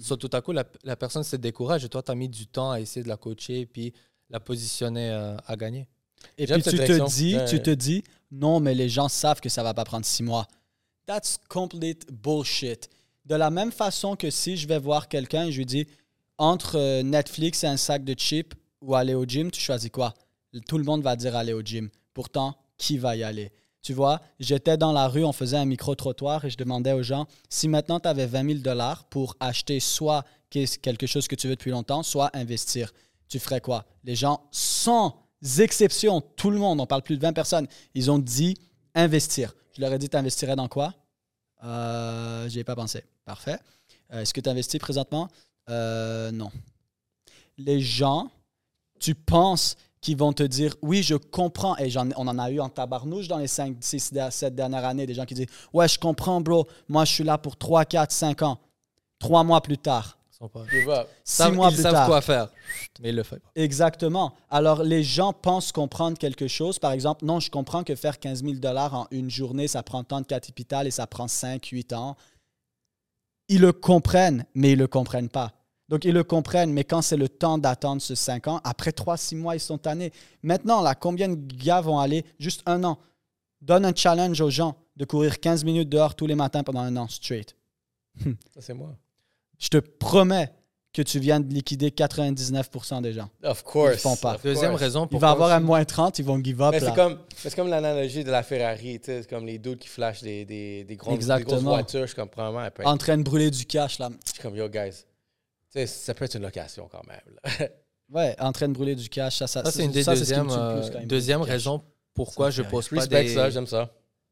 So, tout à coup, la, la personne se décourage et toi, tu as mis du temps à essayer de la coacher puis la positionner euh, à gagner. Et puis tu te dis, tu te dis, non, mais les gens savent que ça va pas prendre six mois. That's complete bullshit. De la même façon que si je vais voir quelqu'un et je lui dis, entre euh, Netflix et un sac de chips ou aller au gym, tu choisis quoi? Tout le monde va dire aller au gym. Pourtant, qui va y aller? Tu vois, j'étais dans la rue, on faisait un micro-trottoir et je demandais aux gens, si maintenant tu avais 20 000 dollars pour acheter soit quelque chose que tu veux depuis longtemps, soit investir, tu ferais quoi? Les gens, sans exception, tout le monde, on parle plus de 20 personnes, ils ont dit investir. Je leur ai dit, tu investirais dans quoi? Euh, J'y ai pas pensé. Parfait. Euh, Est-ce que tu investis présentement? Euh, non. Les gens, tu penses qu'ils vont te dire, oui, je comprends, et on en a eu en tabarnouche dans les 5, 6, 7 dernières années, des gens qui disent, ouais, je comprends, bro, moi, je suis là pour 3, 4, 5 ans. Trois mois plus tard, sont pas- six savent, mois ils plus savent tard. quoi faire, mais ils le font pas. Exactement. Alors, les gens pensent comprendre quelque chose. Par exemple, non, je comprends que faire 15 000 en une journée, ça prend tant de capital et ça prend 5, 8 ans. Ils le comprennent, mais ils ne le comprennent pas. Donc, ils le comprennent, mais quand c'est le temps d'attendre ce 5 ans, après 3, 6 mois, ils sont tannés. Maintenant, là, combien de gars vont aller juste un an? Donne un challenge aux gens de courir 15 minutes dehors tous les matins pendant un an straight. Ça, c'est moi. Je te promets que tu viens de liquider 99% des gens. Of course. Ils font pas. Deuxième course. raison Il pourquoi va avoir un aussi- moins 30, ils vont give up. Mais c'est comme, c'est comme l'analogie de la Ferrari, tu sais, c'est comme les dudes qui flashent des, des, des, grosses, des grosses Exactement. voitures. Je être- en train de brûler du cash là. je suis comme, yo, guys. Tu sais, ça peut être une location quand même. là. Ouais, en train de brûler du cash. Ça, ça, Ça, c'est une des ça, c'est ce qui me deuxièmes, tue le plus euh, il deuxième raison pourquoi je pose pas Respect des... ça, j'aime ça.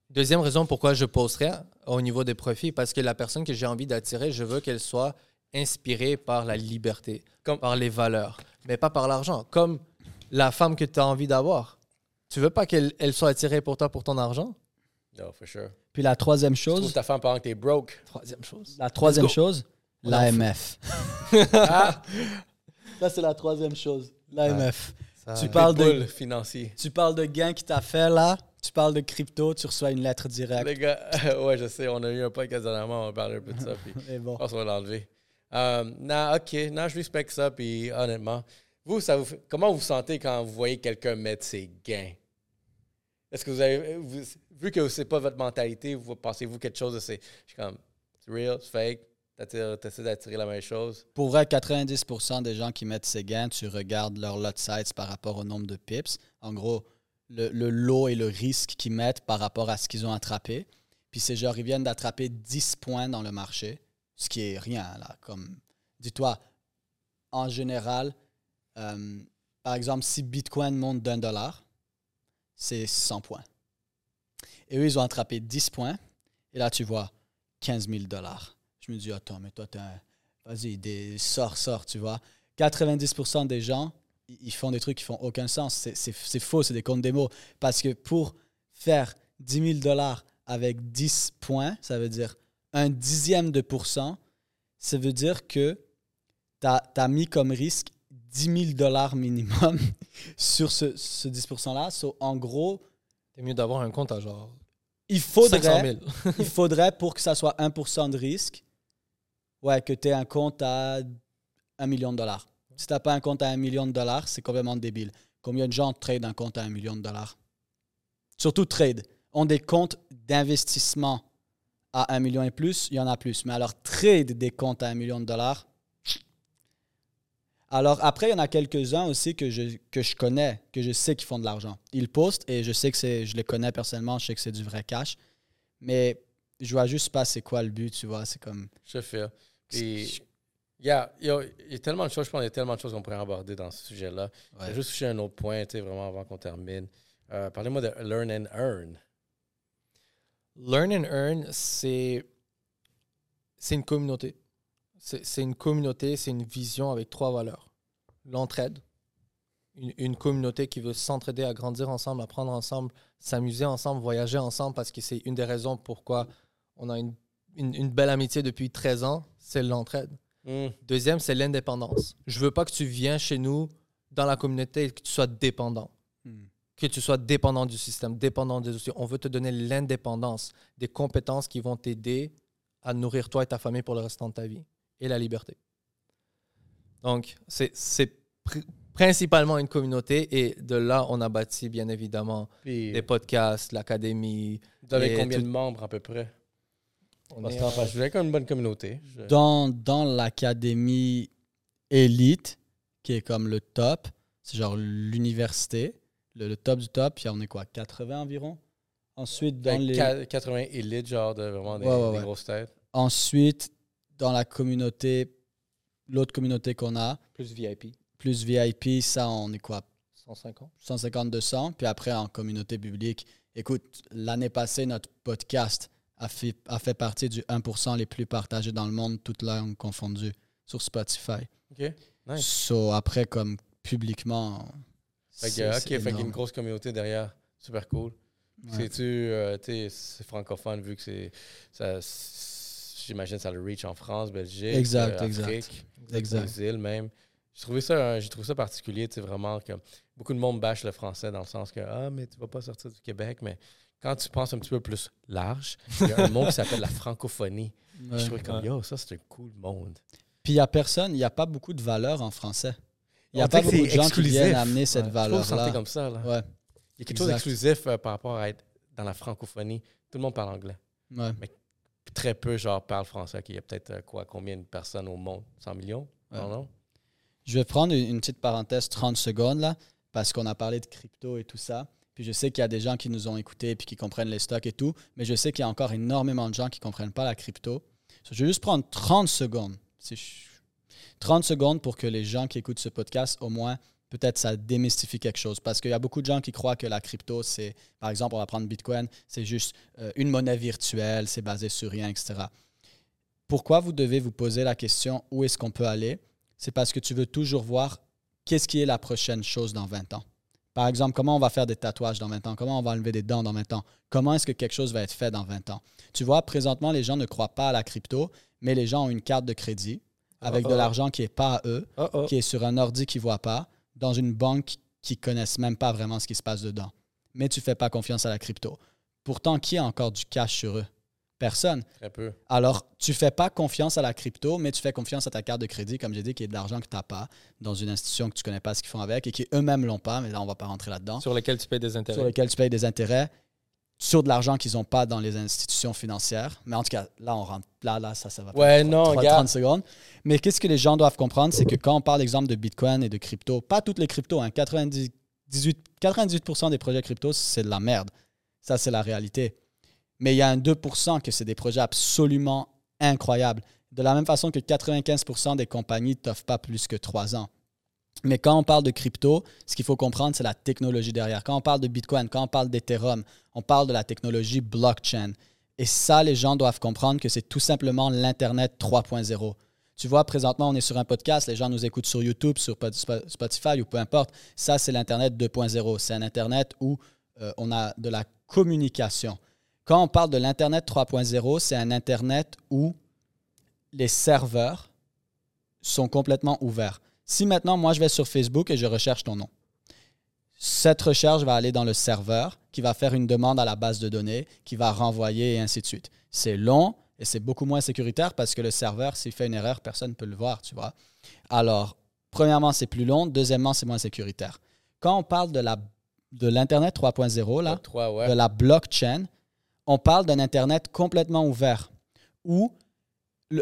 Deuxième raison pourquoi je posterai au niveau des profits, parce que la personne que j'ai envie d'attirer, je veux qu'elle soit inspirée par la liberté, Comme- par les valeurs, mais pas par l'argent. Comme la femme que tu as envie d'avoir. Tu veux pas qu'elle elle soit attirée pour toi pour ton argent? No, for sure. Puis la troisième Tu chose, ta femme pendant que t'es broke. Troisième chose. la troisième chose, l'AMF. Ah, Ça, c'est la troisième chose, l'AMF. Ça- Tu parles de- financier. Tu parles de gain qui t'a fait là, tu parles de crypto, tu reçois une lettre directe. Les gars, ouais, je sais, on a eu un podcast dernièrement, on parlait un peu de ça, puis bon. qu'on va l'enlever. Euh, non, ok, non, je respecte ça, puis honnêtement, vous, ça vous fait- comment vous sentez quand vous voyez quelqu'un mettre ses gains? Est-ce que vous avez, vous- vu que c'est pas votre mentalité, vous pensez-vous quelque chose de c'est, je suis comme, c'est real, c'est fake, t'essaies d'attirer la même chose? Pour vrai, 90% des gens qui mettent ces gains, tu regardes leur lot size par rapport au nombre de pips. En gros, le, le lot et le risque qu'ils mettent par rapport à ce qu'ils ont attrapé. Puis c'est genre, ils viennent d'attraper 10 points dans le marché, ce qui est rien, là. Comme, dis-toi, en général, euh, par exemple, si Bitcoin monte d'un dollar, c'est 100 points. Et eux, ils ont attrapé 10 points. Et là, tu vois 15 000 dollars. Je me dis, attends, mais toi, t'es un- vas-y, des... sors, sors, tu vois. 90% des gens, ils font des trucs qui font aucun sens. C'est- faux, c'est des comptes démo. Parce que pour faire 10 000 dollars avec 10 points, ça veut dire un dixième de pourcent, ça veut dire que tu as, mis comme risque 10 000 dollars minimum sur ce, ce 10%-là. So, en gros, C'est mieux d'avoir un compte à genre il 500 faudrait, 000. il faudrait pour que ça soit 1% de risque, ouais, que tu aies un compte à 1 million de dollars. Si tu n'as pas un compte à 1 million de dollars, c'est complètement débile. Combien de gens trade un compte à 1 million de dollars? Surtout trade. Ont des comptes d'investissement à 1 million et plus, il y en a plus. Mais alors, trade des comptes à 1 million de dollars? Alors, après, il y en a quelques-uns aussi que je, que je connais, que je sais qu'ils font de l'argent. Ils postent et je sais que c'est, je les connais personnellement, je sais que c'est du vrai cash. Mais je vois juste pas c'est quoi le but, tu vois. C'est comme. Je fais. Puis, il y a, il y y a tellement de choses, je pense qu'il y a tellement de choses qu'on pourrait aborder dans ce sujet-là. Je Ouais. vais juste toucher un autre point, tu sais, vraiment avant qu'on termine. Euh, Parlez-moi de Learn and Earn. Learn and Earn, c'est une communauté. C'est c'est une communauté, c'est une vision avec trois valeurs. L'entraide, une, une communauté qui veut s'entraider, à grandir ensemble, apprendre ensemble, s'amuser ensemble, voyager ensemble, parce que c'est une des raisons pourquoi on a une, une- une belle amitié depuis 13 ans, c'est l'entraide. Hmm. Deuxième, c'est l'indépendance. Je veux pas que tu viennes chez nous dans la communauté et que tu sois dépendant. Hmm. que tu sois dépendant du système, dépendant des outils. On veut te donner l'indépendance, des compétences qui vont t'aider à nourrir toi et ta famille pour le restant de ta vie et la liberté. Donc, c'est pr principalement une communauté et de là, on a bâti bien évidemment Puis, des podcasts, l'académie. vous avez combien tout- de membres à peu près? On Parce est, fait, je voulais comme une bonne communauté. Je- Dans, dans l'académie élite, qui est comme le top, c'est genre l'université, le, le top du top, puis on est quoi, 80 environ? Ensuite, dans Avec les... qua- 80 élites, genre de vraiment des, Ouais, ouais, des ouais. grosses têtes. Ensuite, dans la communauté, l'autre communauté qu'on a, plus VIP, plus VIP, ça, on est quoi, 150. 150, 200. Puis après, en communauté publique, écoute, l'année passée, notre podcast a fait, a fait partie du 1% les plus partagés dans le monde, toutes langues confondues, sur Spotify. OK? Nice. So, après, comme publiquement. Fait que, OK, fait qu'il y a une grosse communauté derrière. Super cool. Ouais. C'est-tu, euh, c'est francophone vu que c'est. ça- J'imagine ça le reach en France, Belgique, Exact, euh, exact. Afrique, Exact. îles même. J'ai trouvé ça, euh, j'ai trouvé ça particulier, tu sais, vraiment que beaucoup de monde bâche le français dans le sens que ah mais tu vas pas sortir du Québec, mais quand tu penses un petit peu plus large, il y a un mot qui s'appelle la francophonie. Ouais. Je trouvais comme yo, ça c'est un cool monde. Puis il n'y a personne, il n'y a pas beaucoup de valeur en français. Il n'y a pas beaucoup de gens qui viennent amener cette Ouais. Valeur-là. sentez comme ça là. Ouais, Il y a quelque chose d'exclusif euh, par rapport à être dans la francophonie. Tout le monde parle anglais. ouais. Puis très peu genre parlent français. Il y a peut-être euh, quoi, combien de personnes au monde? 100 millions? Non. Je vais prendre une une petite parenthèse 30 secondes là, parce qu'on a parlé de crypto et tout ça. Puis je sais qu'il y a des gens qui nous ont écoutés et qui comprennent les stocks et tout, mais je sais qu'il y a encore énormément de gens qui ne comprennent pas la crypto. Je vais juste prendre 30 secondes. Si je- 30 secondes pour que les gens qui écoutent ce podcast, au moins, peut-être ça démystifie quelque chose. Parce qu'il y a beaucoup de gens qui croient que la crypto, c'est, par exemple, on va prendre Bitcoin, c'est juste euh, une monnaie virtuelle, c'est basé sur rien, etc. Pourquoi vous devez vous poser la question où est-ce qu'on peut aller? C'est parce que tu veux toujours voir qu'est-ce qui est la prochaine chose dans 20 ans. Par exemple, comment on va faire des tatouages dans 20 ans, comment on va enlever des dents dans 20 ans, comment est-ce que quelque chose va être fait dans 20 ans? Tu vois, présentement, les gens ne croient pas à la crypto, mais les gens ont une carte de crédit avec de l'argent qui n'est pas à eux, oh. qui est sur un ordi qu'ils ne voient pas, dans une banque qui ne connaissent même pas vraiment ce qui se passe dedans. Mais tu ne fais pas confiance à la crypto. Pourtant, qui a encore du cash sur eux? Personne. Très peu. Alors, tu fais pas confiance à la crypto, mais tu fais confiance à ta carte de crédit, comme j'ai dit, qui est de l'argent que tu n'as pas dans une institution que tu connais pas ce qu'ils font avec et qui eux-mêmes l'ont pas, mais là, on va pas rentrer là-dedans, Sur lesquels tu payes des intérêts. sur lequel tu payes des intérêts sur de l'argent qu'ils n'ont pas dans les institutions financières. Mais en tout cas, là, on rentre. Là, là ça, ça va Ouais, non, 30, regarde. 30 secondes. Mais qu'est-ce que les gens doivent comprendre, c'est que quand on parle, exemple, de Bitcoin et de crypto, pas toutes les cryptos, hein, 98, 98% des projets crypto, c'est de la merde. Ça, c'est la réalité. Mais il y a un 2% que c'est des projets absolument incroyables. De la même façon que 95% des compagnies ne t'offrent pas plus que 3 ans. Mais quand on parle de crypto, ce qu'il faut comprendre, c'est la technologie derrière. Quand on parle de Bitcoin, quand on parle d'Ethereum, on parle de la technologie blockchain. Et ça, les gens doivent comprendre que c'est tout simplement l'Internet 3.0. Tu vois, présentement, on est sur un podcast, les gens nous écoutent sur YouTube, sur Pot- Sp- Spotify ou peu importe. Ça, c'est l'Internet 2.0. C'est un Internet où euh, on a de la communication. Quand on parle de l'Internet 3.0, c'est un Internet où les serveurs sont complètement ouverts. Si maintenant, moi, je vais sur Facebook et je recherche ton nom, cette recherche va aller dans le serveur qui va faire une demande à la base de données, qui va renvoyer et ainsi de suite. C'est long et c'est beaucoup moins sécuritaire parce que le serveur, s'il fait une erreur, personne ne peut le voir, tu vois. Alors, premièrement, c'est plus long. Deuxièmement, c'est moins sécuritaire. Quand on parle de la de l'Internet 3.0, là, ouais. de la blockchain, on parle d'un Internet complètement ouvert où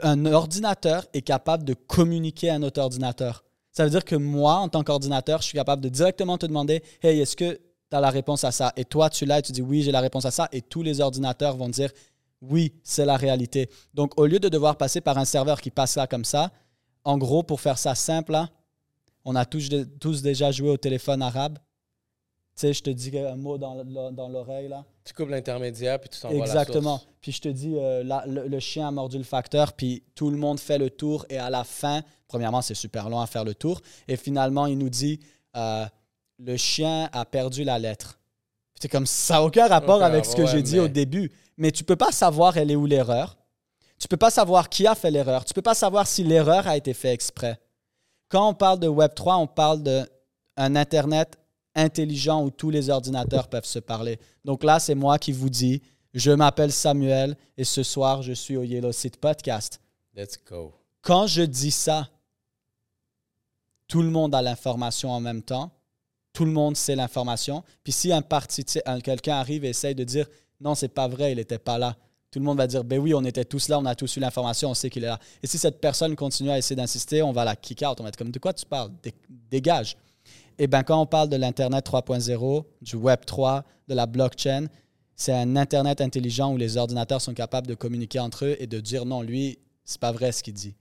un ordinateur est capable de communiquer à un autre ordinateur. Ça veut dire que moi, en tant qu'ordinateur, je suis capable de directement te demander Hey, est-ce que tu as la réponse à ça Et toi, tu l'as et tu dis Oui, j'ai la réponse à ça. Et tous les ordinateurs vont dire Oui, c'est la réalité. Donc, au lieu de devoir passer par un serveur qui passe là comme ça, en gros, pour faire ça simple, là, on a tous, déjà joué au téléphone arabe. Tu sais, je te dis un mot dans, dans l'oreille, là. Tu coupes l'intermédiaire puis tu t'envoies la Exactement. Puis je te dis, euh, la- le, le chien a mordu le facteur, puis tout le monde fait le tour. Et à la fin, premièrement, c'est super long à faire le tour. Et finalement, il nous dit, euh, le chien a perdu la lettre. C'est comme ça n'a aucun rapport avec ce que j'ai dit mais- au début. Mais tu peux pas savoir elle est où l'erreur. Tu peux pas savoir qui a fait l'erreur. Tu peux pas savoir si l'erreur a été faite exprès. Quand on parle de Web 3, on parle d'un Internet intelligent où tous les ordinateurs peuvent se parler. Donc là, c'est moi qui vous dis, je m'appelle Samuel et ce soir, je suis au Yellow Seat Podcast. Let's go. Quand je dis ça, tout le monde a l'information en même temps. Tout le monde sait l'information. Puis si un parti, un- quelqu'un arrive et essaye de dire non, c'est pas vrai, il n'était pas là, tout le monde va dire ben oui, on était tous là, on a tous eu l'information, on sait qu'il est là. Et si cette personne continue à essayer d'insister, on va la kick out. On va être comme de quoi tu parles? Dé- Dégage. Et bien, quand on parle de l'Internet 3.0, du Web 3, de la blockchain, c'est un Internet intelligent où les ordinateurs sont capables de communiquer entre eux et de dire non, lui, c'est pas vrai ce qu'il dit.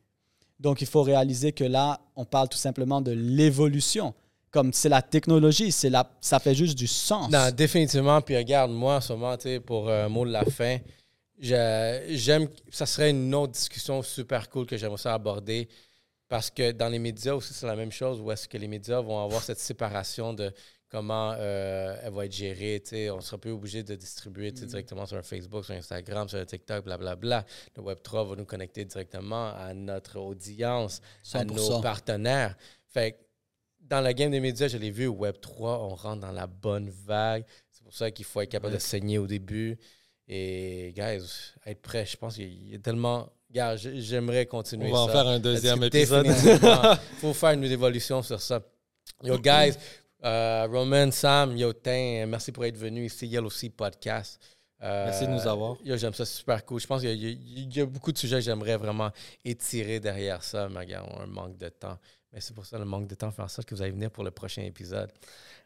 Donc, il faut réaliser que là, on parle tout simplement de l'évolution. Comme c'est la technologie, c'est la, ça fait juste du sens. Non, définitivement. Puis regarde, moi, en ce moment, pour un mot de la fin, j'aime. Ça serait une autre discussion super cool que j'aimerais ça aborder. Parce que dans les médias aussi, c'est la même chose, où est-ce que les médias vont avoir cette séparation de comment euh, elle va être gérée. tu sais. On sera plus obligé de distribuer sais, directement sur un Facebook, sur Instagram, sur TikTok, blablabla. Le Web3 va nous connecter directement à notre audience, à nos 100%. partenaires. Fait que dans la game des médias, je l'ai vu, Web3, on rentre dans la bonne vague. C'est pour ça qu'il faut être capable de saigner au début. Et, guys, être prêt, je pense qu'il y a tellement. Gars, j'aimerais continuer On va en ça. faire un deuxième épisode. définitivement, faut faire une évolution sur ça. Yo, guys, euh, Roman, Sam, yo, Tin, merci pour être venu ici, Yellow Sea Podcast. Euh, Merci de nous avoir. Yo, j'aime ça, c'est super cool. Je pense qu'il y, a- il y a beaucoup de sujets que j'aimerais vraiment étirer derrière ça, mais regarde, on a un manque de temps. Mais c'est pour ça le manque de temps fait en sorte que vous allez venir pour le prochain épisode.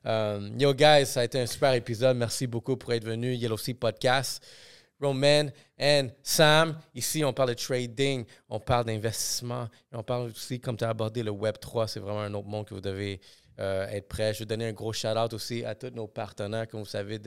Euh, yo, guys, ça a été un super épisode. Merci beaucoup pour être venu. Yellow Sea Podcast. Roman and Sam. Ici, on parle de trading, on parle d'investissement, on parle aussi, comme tu as abordé, le Web 3. C'est vraiment un autre monde que vous devez euh, être prêt. Je vais donner un gros shout-out aussi à tous nos partenaires, comme vous savez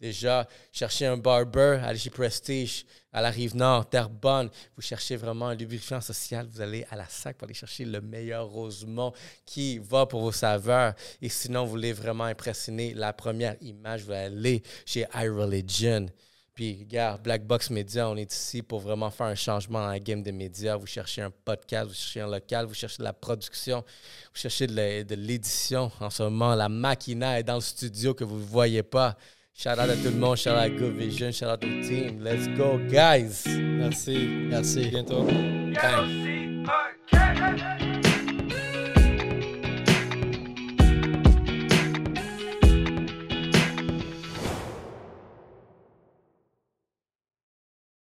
déjà. Cherchez un barber, allez chez Prestige, à la Rive-Nord, Terrebonne. Vous cherchez vraiment un lubrifiant social, vous allez à la SAC pour aller chercher le meilleur Rosemont qui va pour vos saveurs. Et sinon, vous voulez vraiment impressionner la première image, vous allez chez iReligion. Puis, regarde, Black Box Media, on est ici pour vraiment faire un changement dans la game des médias. Vous cherchez un podcast, vous cherchez un local, vous cherchez de la production, vous cherchez de l'édition. En ce moment, la machina est dans le studio que vous ne voyez pas. Shout out à tout le monde, shout out à Good Vision, shout out au team. Let's go, guys! Merci. Merci. À bientôt.